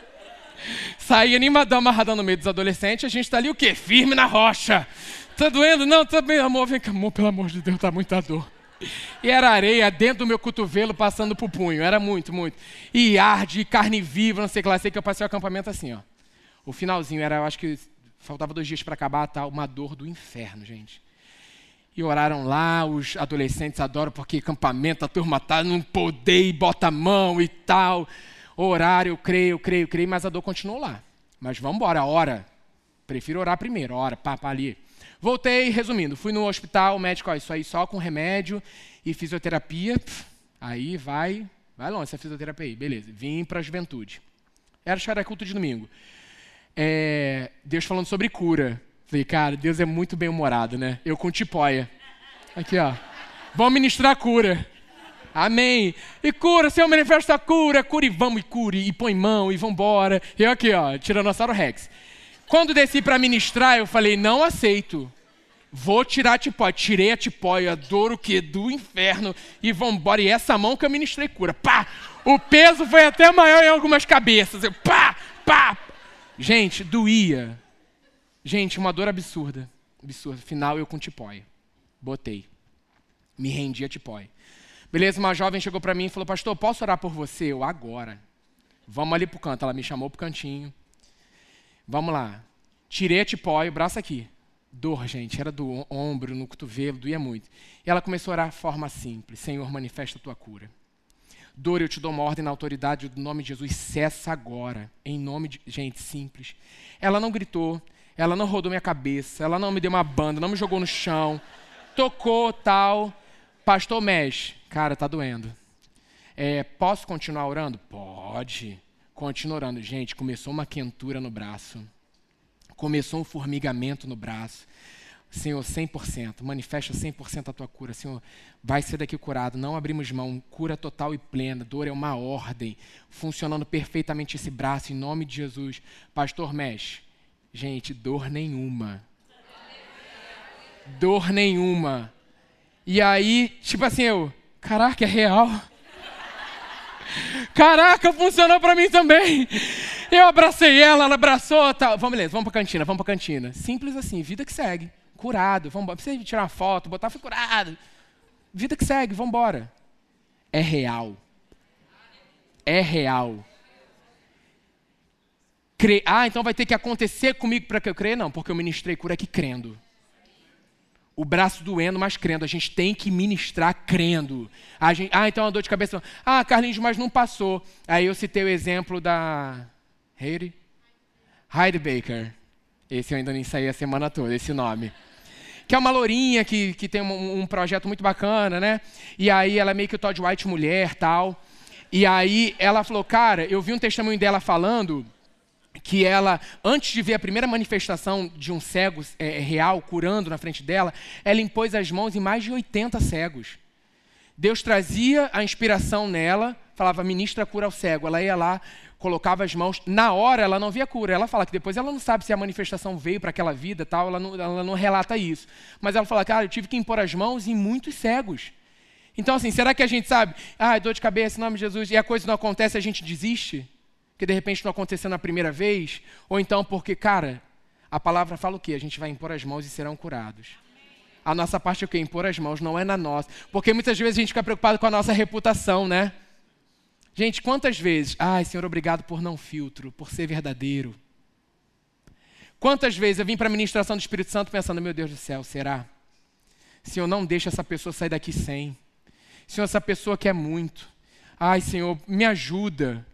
Saí animadão, amarradão no meio dos adolescentes, a gente tá ali o quê? Firme na rocha. Tá doendo? Não, tá bem, amor, vem cá, amor, pelo amor de Deus, tá muita dor. E era areia dentro do meu cotovelo passando pro punho, era muito, muito. E arde, carne viva, não sei o que lá, sei que eu passei o acampamento assim, ó. O finalzinho era, eu acho que faltava dois dias para acabar, tá? uma dor do inferno, gente. E oraram lá, os adolescentes adoram porque acampamento, a turma tá, não poder, bota a mão e tal. Horário, eu creio, eu creio, eu creio, mas a dor continuou lá. Mas vamos embora, ora. Prefiro orar primeiro, ora, pá, pá, ali. Voltei, resumindo, fui no hospital, o médico, ó, isso aí só com remédio e fisioterapia. Aí vai, vai longe essa fisioterapia aí, beleza. Vim para a juventude. Era, era culto de domingo é, Deus falando sobre cura. Falei, cara, Deus é muito bem humorado, né? Eu com tipóia. Aqui, ó. Vamos ministrar cura. Amém. E cura, Senhor, manifesta a cura, cura e vamos e cure, e põe mão e vambora. Eu aqui, ó, Tiranossauro Rex. Quando desci para ministrar, eu falei, não aceito. Vou tirar a tipóia. Tirei a tipóia, dor o quê? Do inferno. E vambora. E essa mão que eu ministrei cura. Pá! O peso foi até maior em algumas cabeças. Eu, pá! Pá! Gente, doía. Gente, uma dor absurda. Absurda. Final eu com tipóia. Botei. Me rendi a tipóia. Beleza, uma jovem chegou para mim e falou: Pastor, posso orar por você? Eu, agora. Vamos ali pro canto. Ela me chamou pro cantinho. Vamos lá. Tirei a tipóia, braço aqui. Dor, gente, era do ombro, no cotovelo, doía muito. E ela começou a orar de forma simples: Senhor, manifesta a tua cura. Dor, eu te dou uma ordem na autoridade do nome de Jesus, cessa agora, em nome de. Gente, simples. Ela não gritou, ela não rodou minha cabeça, ela não me deu uma banda, não me jogou no chão, tocou tal. Pastor mexe, cara, tá doendo. É, posso continuar orando? Pode. Continua orando. Gente, começou uma quentura no braço. Começou um formigamento no braço. Senhor, 100%, manifesta 100% a tua cura. Senhor, vai ser daqui curado. Não abrimos mão, cura total e plena. Dor é uma ordem, funcionando perfeitamente esse braço, em nome de Jesus. Pastor mexe. Gente, dor nenhuma. Dor nenhuma. E aí, tipo assim, eu, caraca, é real. Caraca, funcionou para mim também. Eu abracei ela, ela abraçou, tá. Vamos, beleza, vamos pra cantina, vamos pra cantina. Simples assim, vida que segue curado, vamos. Precisa tirar uma foto, botar, fui curado. Vida que segue, vamos embora. É real. É real. Cre... Ah, então vai ter que acontecer comigo para que eu creia? Não, porque eu ministrei cura aqui crendo. O braço doendo, mas crendo. A gente tem que ministrar crendo. Gente... Ah, então é uma dor de cabeça. Ah, Carlinhos, mas não passou. Aí eu citei o exemplo da Heidi, Heidi Baker. Esse eu ainda nem saí a semana toda, esse nome que é uma lourinha que, que tem um, um, projeto muito bacana, né? E aí ela é meio que o Todd White mulher tal. E aí ela falou, cara, eu vi um testemunho dela falando que ela, antes de ver a primeira manifestação de um cego é, real curando na frente dela, ela impôs as mãos em mais de 80 cegos. Deus trazia a inspiração nela, falava, ministra cura ao cego. Ela ia lá, colocava as mãos, na hora ela não via cura. Ela fala que depois ela não sabe se a manifestação veio para aquela vida, tal, ela não, ela não relata isso. Mas ela fala, cara, eu tive que impor as mãos em muitos cegos. Então, assim, será que a gente sabe, ah, dor de cabeça, em nome de Jesus, e a coisa não acontece, a gente desiste? Que de repente não aconteceu na primeira vez? Ou então porque, cara, A palavra fala o quê? A gente vai impor as mãos e serão curados. A nossa parte é o quê? Impor as mãos, não é na nossa. Porque muitas vezes a gente fica preocupado com a nossa reputação, né? Gente, quantas vezes, ai, Senhor, obrigado por não filtro, por ser verdadeiro. Quantas vezes eu vim para a ministração do Espírito Santo pensando, meu Deus do céu, será? Senhor, não deixa essa pessoa sair daqui sem. Senhor, essa pessoa quer muito. Ai, Senhor, me ajuda.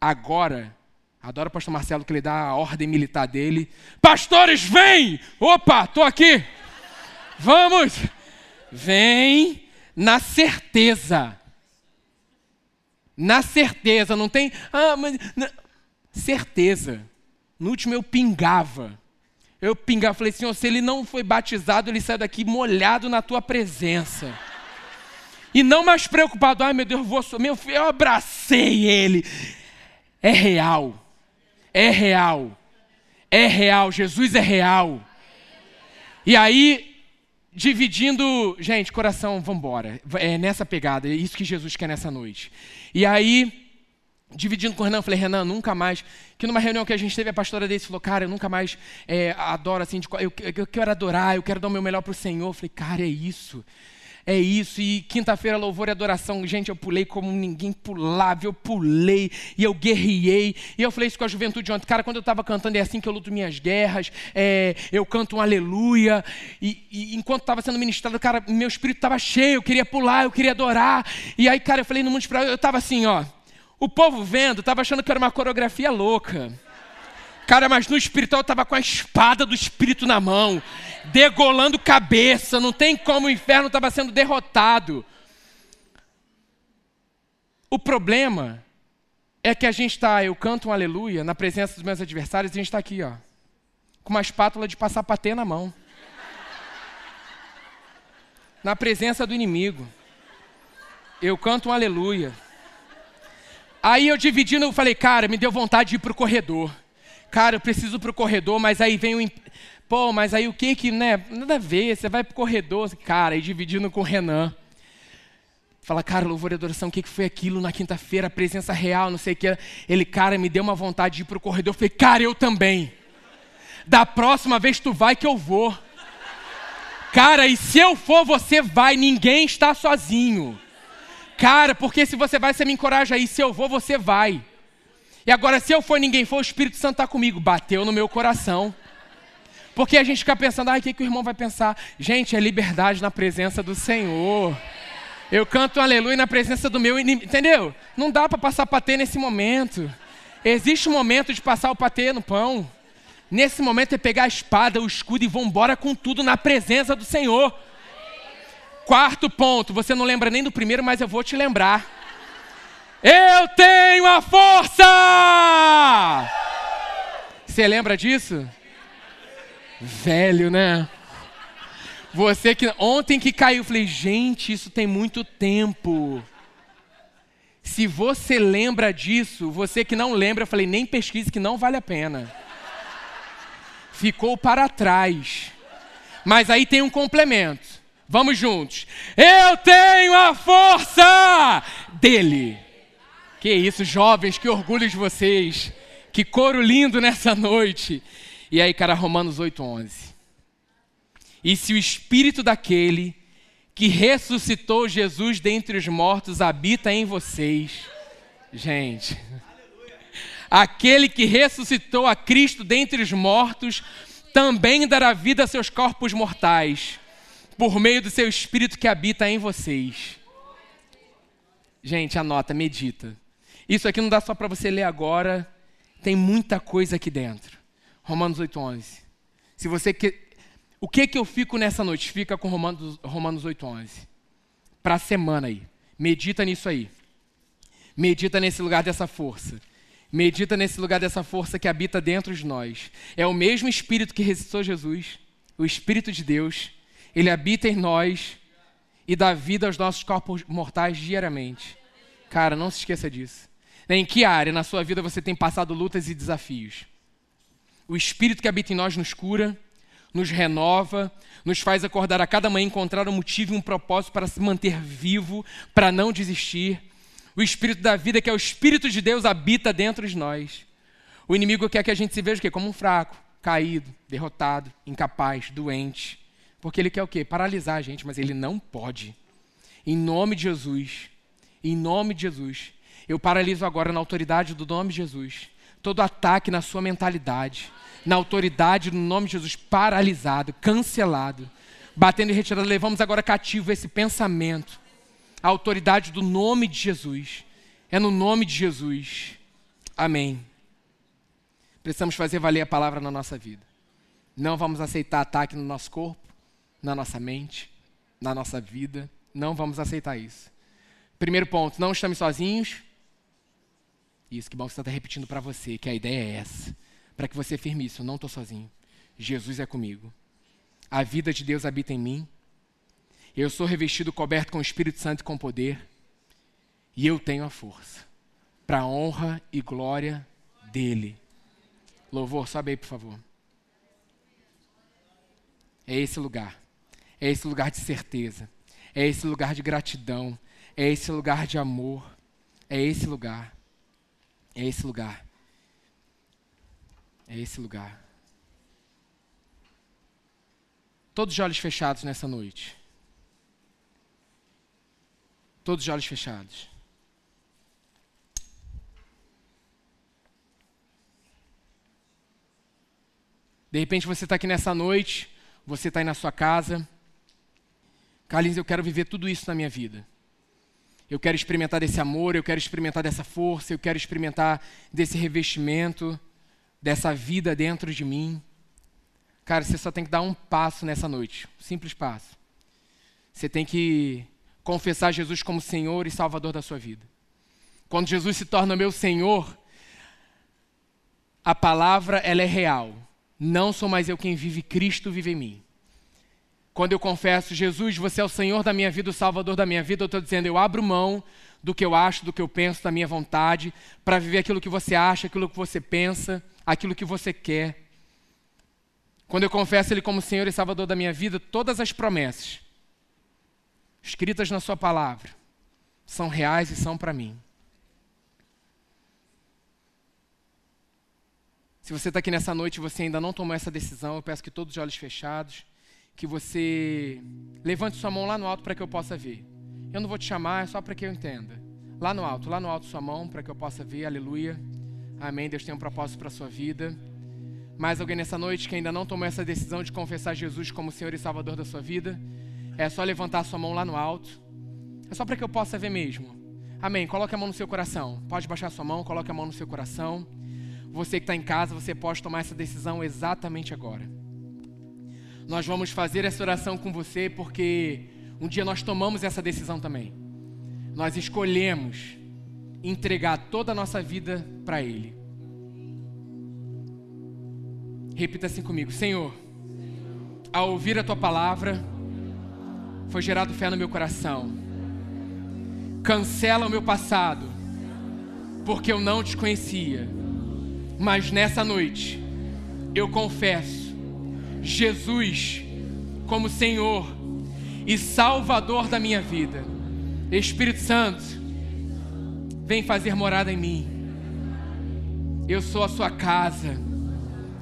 Agora, adoro o pastor Marcelo que ele dá a ordem militar dele. Pastores, vem! Opa, tô aqui. Vamos! Vem na certeza. Na certeza, não tem. Ah, mas. Certeza. No último eu pingava. Eu pingava, falei, Senhor, se ele não foi batizado, ele sai daqui molhado na tua presença. E não mais preocupado, ai meu Deus, eu vou. Meu filho, eu abracei ele. É real. É real. É real. Jesus é real. E aí, dividindo. Gente, coração, vamos embora. É nessa pegada. É isso que Jesus quer nessa noite. E aí, dividindo com o Renan, falei, Renan, nunca mais. Que numa reunião que a gente teve, a pastora desse falou, cara, eu nunca mais é, adoro assim. De, eu, eu quero adorar, eu quero dar o meu melhor para o Senhor. Eu falei, cara, é isso. É isso, e quinta-feira, louvor e adoração. Gente, eu pulei como ninguém pulava, eu pulei e eu guerriei. E eu falei isso com a juventude ontem. Cara, quando eu estava cantando, é assim que eu luto minhas guerras. É, eu canto um aleluia. E, e enquanto estava sendo ministrado, cara, meu espírito estava cheio. Eu queria pular, eu queria adorar. E aí, cara, eu falei no mundo espiritual, eu estava assim, ó. O povo vendo, estava achando que era uma coreografia louca. Cara, mas no espiritual estava com a espada do espírito na mão, degolando cabeça, não tem como o inferno estava sendo derrotado. O problema é que a gente está, eu canto um aleluia na presença dos meus adversários e a gente está aqui, ó, com uma espátula de passar patê na mão. Na presença do inimigo. Eu canto um aleluia. Aí eu dividindo, eu falei, cara, me deu vontade de ir para o corredor cara, eu preciso para o corredor, mas aí vem o. Pô, mas aí o que que, né? Nada a ver, você vai para o corredor, cara, e dividindo com o Renan. Fala, cara, louvor e adoração, o que, que foi aquilo na quinta-feira, presença real, não sei o que. Ele, cara, me deu uma vontade de ir para o corredor. Eu falei, cara, eu também. Da próxima vez tu vai que eu vou. Cara, e se eu for, você vai, ninguém está sozinho. Cara, porque se você vai, você me encoraja aí. Se eu vou, você vai. E agora, se eu for ninguém for, o Espírito Santo está comigo. Bateu no meu coração. Porque a gente fica pensando, ah, o que, que o irmão vai pensar? Gente, é liberdade na presença do Senhor. Eu canto aleluia na presença do meu inimigo. Entendeu? Não dá para passar patê nesse momento. Existe um momento de passar o patê no pão. Nesse momento é pegar a espada, o escudo e vão embora com tudo na presença do Senhor. Quarto ponto, você não lembra nem do primeiro, mas eu vou te lembrar. Eu tenho a força! Você lembra disso? Velho, né? Você que ontem que caiu, falei, gente, isso tem muito tempo. Se você lembra disso, você que não lembra, eu falei, nem pesquise que não vale a pena. Ficou para trás. Mas aí tem um complemento. Vamos juntos. Eu tenho a força dele. Que isso, jovens, que orgulho de vocês. Que coro lindo nessa noite. E aí, cara, Romanos 8:11. E se o espírito daquele que ressuscitou Jesus dentre os mortos habita em vocês, gente, aquele que ressuscitou a Cristo dentre os mortos também dará vida a seus corpos mortais, por meio do seu espírito que habita em vocês. Gente, anota, medita. Isso aqui não dá só para você ler agora, tem muita coisa aqui dentro. Romanos 8:11. Se você que o que que eu fico nessa noite? Fica com Romanos Romanos 8:11. Para a semana aí. Medita nisso aí. Medita nesse lugar dessa força. Medita nesse lugar dessa força que habita dentro de nós. É o mesmo espírito que ressuscitou Jesus, o espírito de Deus. Ele habita em nós e dá vida aos nossos corpos mortais diariamente. Cara, não se esqueça disso. Em que área na sua vida você tem passado lutas e desafios? O Espírito que habita em nós nos cura, nos renova, nos faz acordar a cada manhã, encontrar um motivo e um propósito para se manter vivo, para não desistir. O Espírito da vida, que é o Espírito de Deus, habita dentro de nós. O inimigo quer que a gente se veja como um fraco, caído, derrotado, incapaz, doente. Porque ele quer o quê? Paralisar a gente, mas ele não pode. Em nome de Jesus, em nome de Jesus, eu paraliso agora na autoridade do nome de Jesus todo ataque na sua mentalidade, na autoridade no nome de Jesus, paralisado, cancelado, batendo e retirando. Levamos agora cativo esse pensamento, a autoridade do nome de Jesus. É no nome de Jesus. Amém. Precisamos fazer valer a palavra na nossa vida. Não vamos aceitar ataque no nosso corpo, na nossa mente, na nossa vida. Não vamos aceitar isso. Primeiro ponto, não estamos sozinhos. Isso, que que você está repetindo para você, que a ideia é essa. Para que você firme isso, eu não estou sozinho. Jesus é comigo. A vida de Deus habita em mim. Eu sou revestido, coberto com o Espírito Santo e com poder. E eu tenho a força para a honra e glória dele. Louvor, sobe aí, por favor. É esse lugar. É esse lugar de certeza. É esse lugar de gratidão. É esse lugar de amor. É esse lugar. É esse lugar. É esse lugar. Todos de olhos fechados nessa noite. Todos de olhos fechados. De repente você está aqui nessa noite, você está aí na sua casa. Carlinhos, eu quero viver tudo isso na minha vida. Eu quero experimentar desse amor, eu quero experimentar dessa força, eu quero experimentar desse revestimento, dessa vida dentro de mim. Cara, você só tem que dar um passo nessa noite, um simples passo. Você tem que confessar Jesus como Senhor e Salvador da sua vida. Quando Jesus se torna meu Senhor, a palavra ela é real. Não sou mais eu quem vive, Cristo vive em mim. Quando eu confesso, Jesus, você é o Senhor da minha vida, o Salvador da minha vida, eu estou dizendo, eu abro mão do que eu acho, do que eu penso, da minha vontade, para viver aquilo que você acha, aquilo que você pensa, aquilo que você quer. Quando eu confesso Ele como Senhor e Salvador da minha vida, todas as promessas escritas na Sua palavra são reais e são para mim. Se você está aqui nessa noite e você ainda não tomou essa decisão, eu peço que todos os olhos fechados, que você levante sua mão lá no alto para que eu possa ver. Eu não vou te chamar, é só para que eu entenda. Lá no alto, lá no alto sua mão para que eu possa ver. Aleluia. Amém. Deus tem um propósito para sua vida. Mais alguém nessa noite que ainda não tomou essa decisão de confessar Jesus como Senhor e Salvador da sua vida? É só levantar sua mão lá no alto. É só para que eu possa ver mesmo. Amém. Coloque a mão no seu coração. Pode baixar sua mão, coloque a mão no seu coração. Você que está em casa, você pode tomar essa decisão exatamente agora. Nós vamos fazer essa oração com você porque um dia nós tomamos essa decisão também. Nós escolhemos entregar toda a nossa vida para Ele. Repita assim comigo: Senhor, ao ouvir a tua palavra, foi gerado fé no meu coração. Cancela o meu passado, porque eu não te conhecia mas nessa noite, eu confesso Jesus como Senhor e Salvador da minha vida. Espírito Santo, vem fazer morada em mim. Eu sou a sua casa,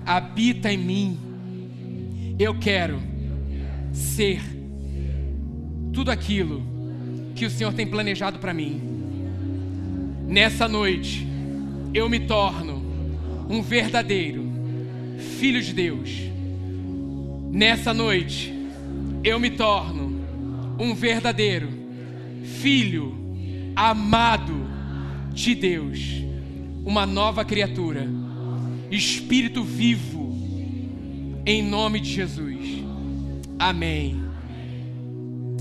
habita em mim. Eu quero ser tudo aquilo que o Senhor tem planejado para mim. Nessa noite, eu me torno um verdadeiro filho de Deus. Nessa noite, eu me torno um verdadeiro filho amado de Deus, uma nova criatura, espírito vivo, em nome de Jesus. Amém.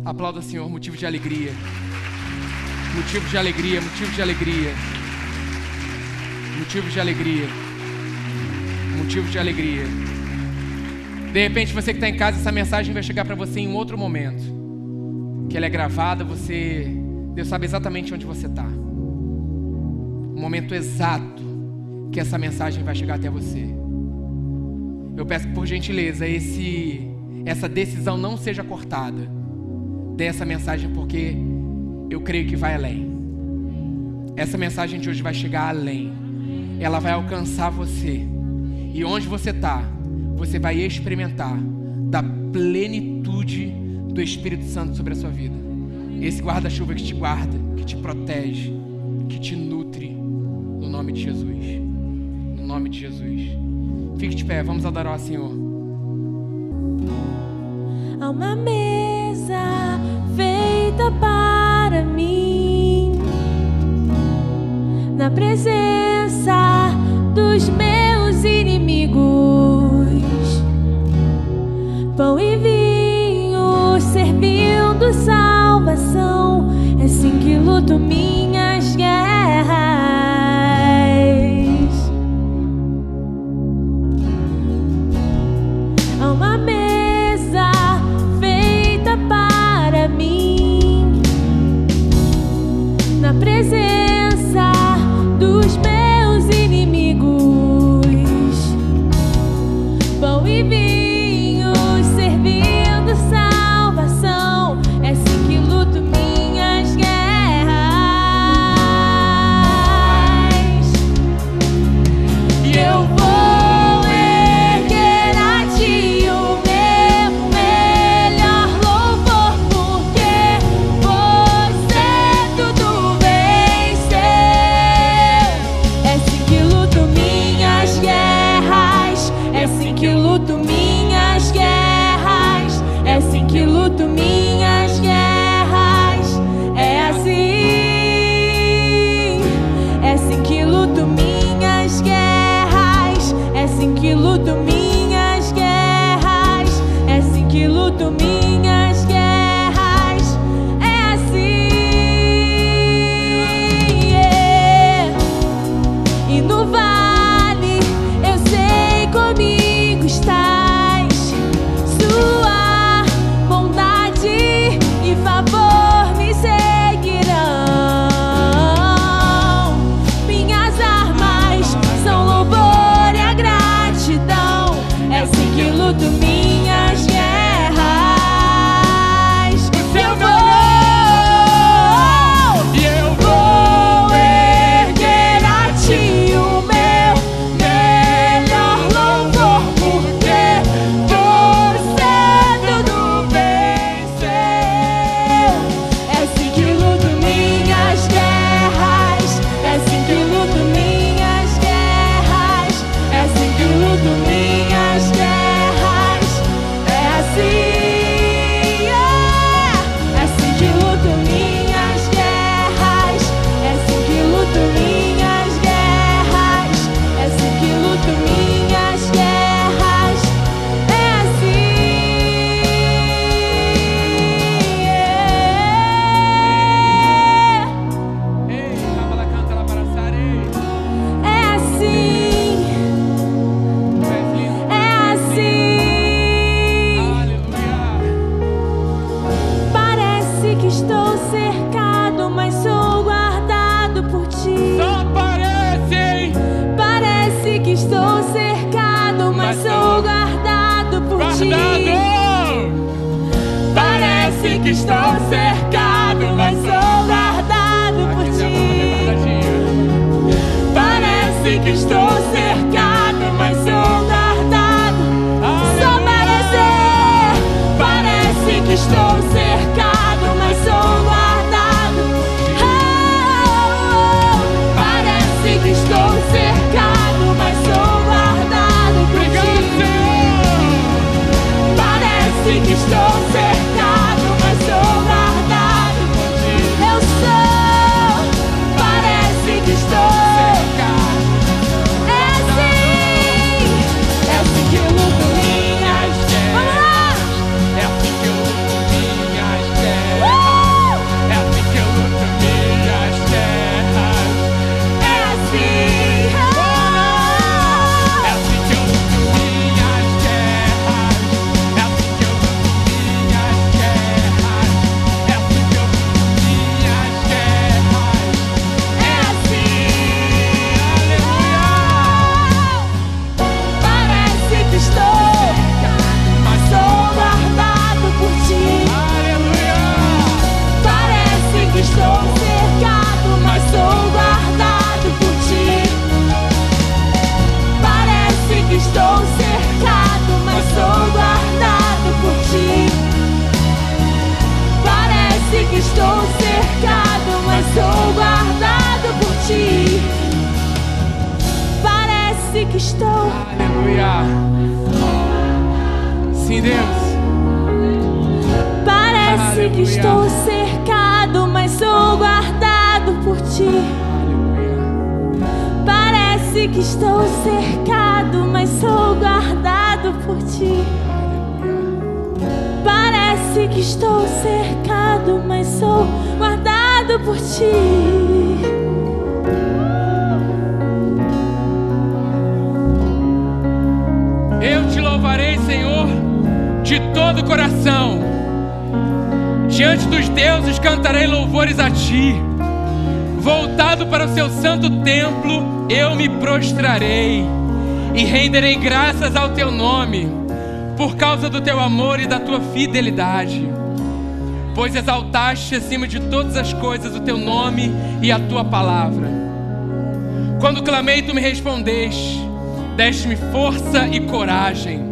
Aplauda, Senhor, motivo de alegria. Motivo de alegria, motivo de alegria. Motivo de alegria motivo de alegria. De repente, você que está em casa, essa mensagem vai chegar para você em outro momento. Que ela é gravada, você. Deus sabe exatamente onde você está. O momento exato que essa mensagem vai chegar até você. Eu peço que, por gentileza, esse, essa decisão não seja cortada dessa mensagem, porque eu creio que vai além. Essa mensagem de hoje vai chegar além. Ela vai alcançar você. E onde você está, você vai experimentar da plenitude do Espírito Santo sobre a sua vida. Esse guarda-chuva que te guarda, que te protege, que te nutre, no nome de Jesus. No nome de Jesus. Fique de pé, vamos adorar ao Senhor. Há uma mesa feita para mim, na presença dos meus inimigos pão e vinho, servindo salvação. É assim que luto minha estou cercado, mas sou guardado por ti. Parece que estou cercado, mas sou guardado por ti. Eu te louvarei, Senhor, de todo o coração. Diante dos deuses cantarei louvores a ti. Voltado para o seu santo templo, eu me prostrarei e renderei graças ao teu nome, por causa do teu amor e da tua fidelidade. Pois exaltaste acima de todas as coisas o teu nome e a tua palavra. Quando clamei, tu me respondeste, deste-me força e coragem.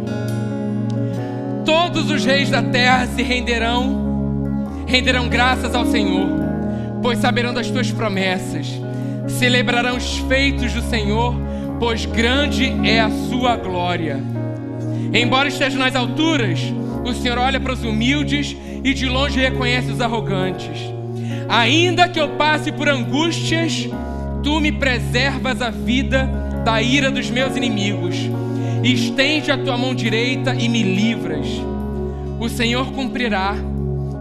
Todos os reis da terra se renderão, renderão graças ao Senhor, pois saberão das tuas promessas. Celebrarão os feitos do Senhor, pois grande é a sua glória. Embora esteja nas alturas, o Senhor olha para os humildes e de longe reconhece os arrogantes. Ainda que eu passe por angústias, tu me preservas a vida da ira dos meus inimigos. Estende a tua mão direita e me livras. O Senhor cumprirá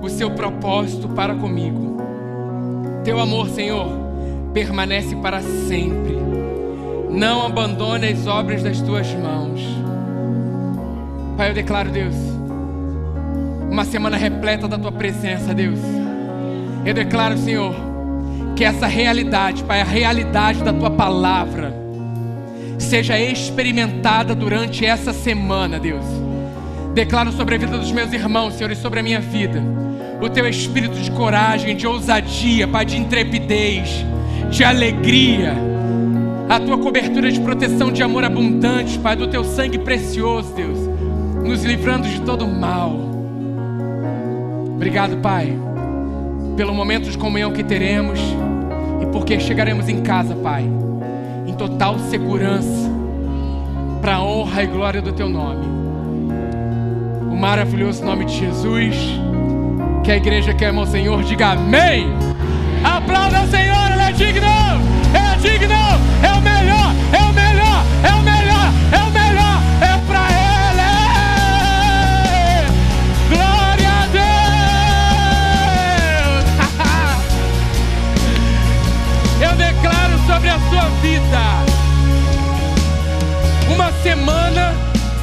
o seu propósito para comigo. Teu amor, Senhor, permanece para sempre. Não abandone as obras das tuas mãos. Pai, eu declaro, Deus, uma semana repleta da tua presença, Deus. Eu declaro, Senhor, que essa realidade, Pai, a realidade da tua palavra, seja experimentada durante essa semana, Deus. Declaro sobre a vida dos meus irmãos, Senhor, e sobre a minha vida, o teu espírito de coragem, de ousadia, Pai, de intrepidez, de alegria, a tua cobertura de proteção, de amor abundante, Pai, do teu sangue precioso, Deus, nos livrando de todo mal. Obrigado, Pai, pelo momento de comunhão que teremos e porque chegaremos em casa, Pai em total segurança, para a honra e glória do Teu nome. O maravilhoso nome de Jesus. Que a igreja que ama o Senhor diga amém. Aplauda o Senhor, digno, é digno, é o melhor, é o melhor, é o melhor, é o melhor, é para Ele. Glória a Deus. Eu declaro sobre a sua vida uma semana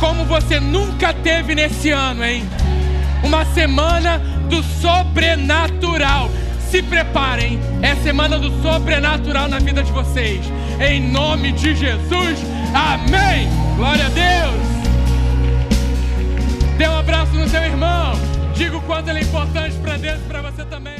como você nunca teve nesse ano, hein? Uma semana do sobrenatural se preparem. É semana do sobrenatural na vida de vocês. Em nome de Jesus. Amém. Glória a Deus. Dê um abraço no seu irmão. Diga o quanto ele é importante para Deus e para você também.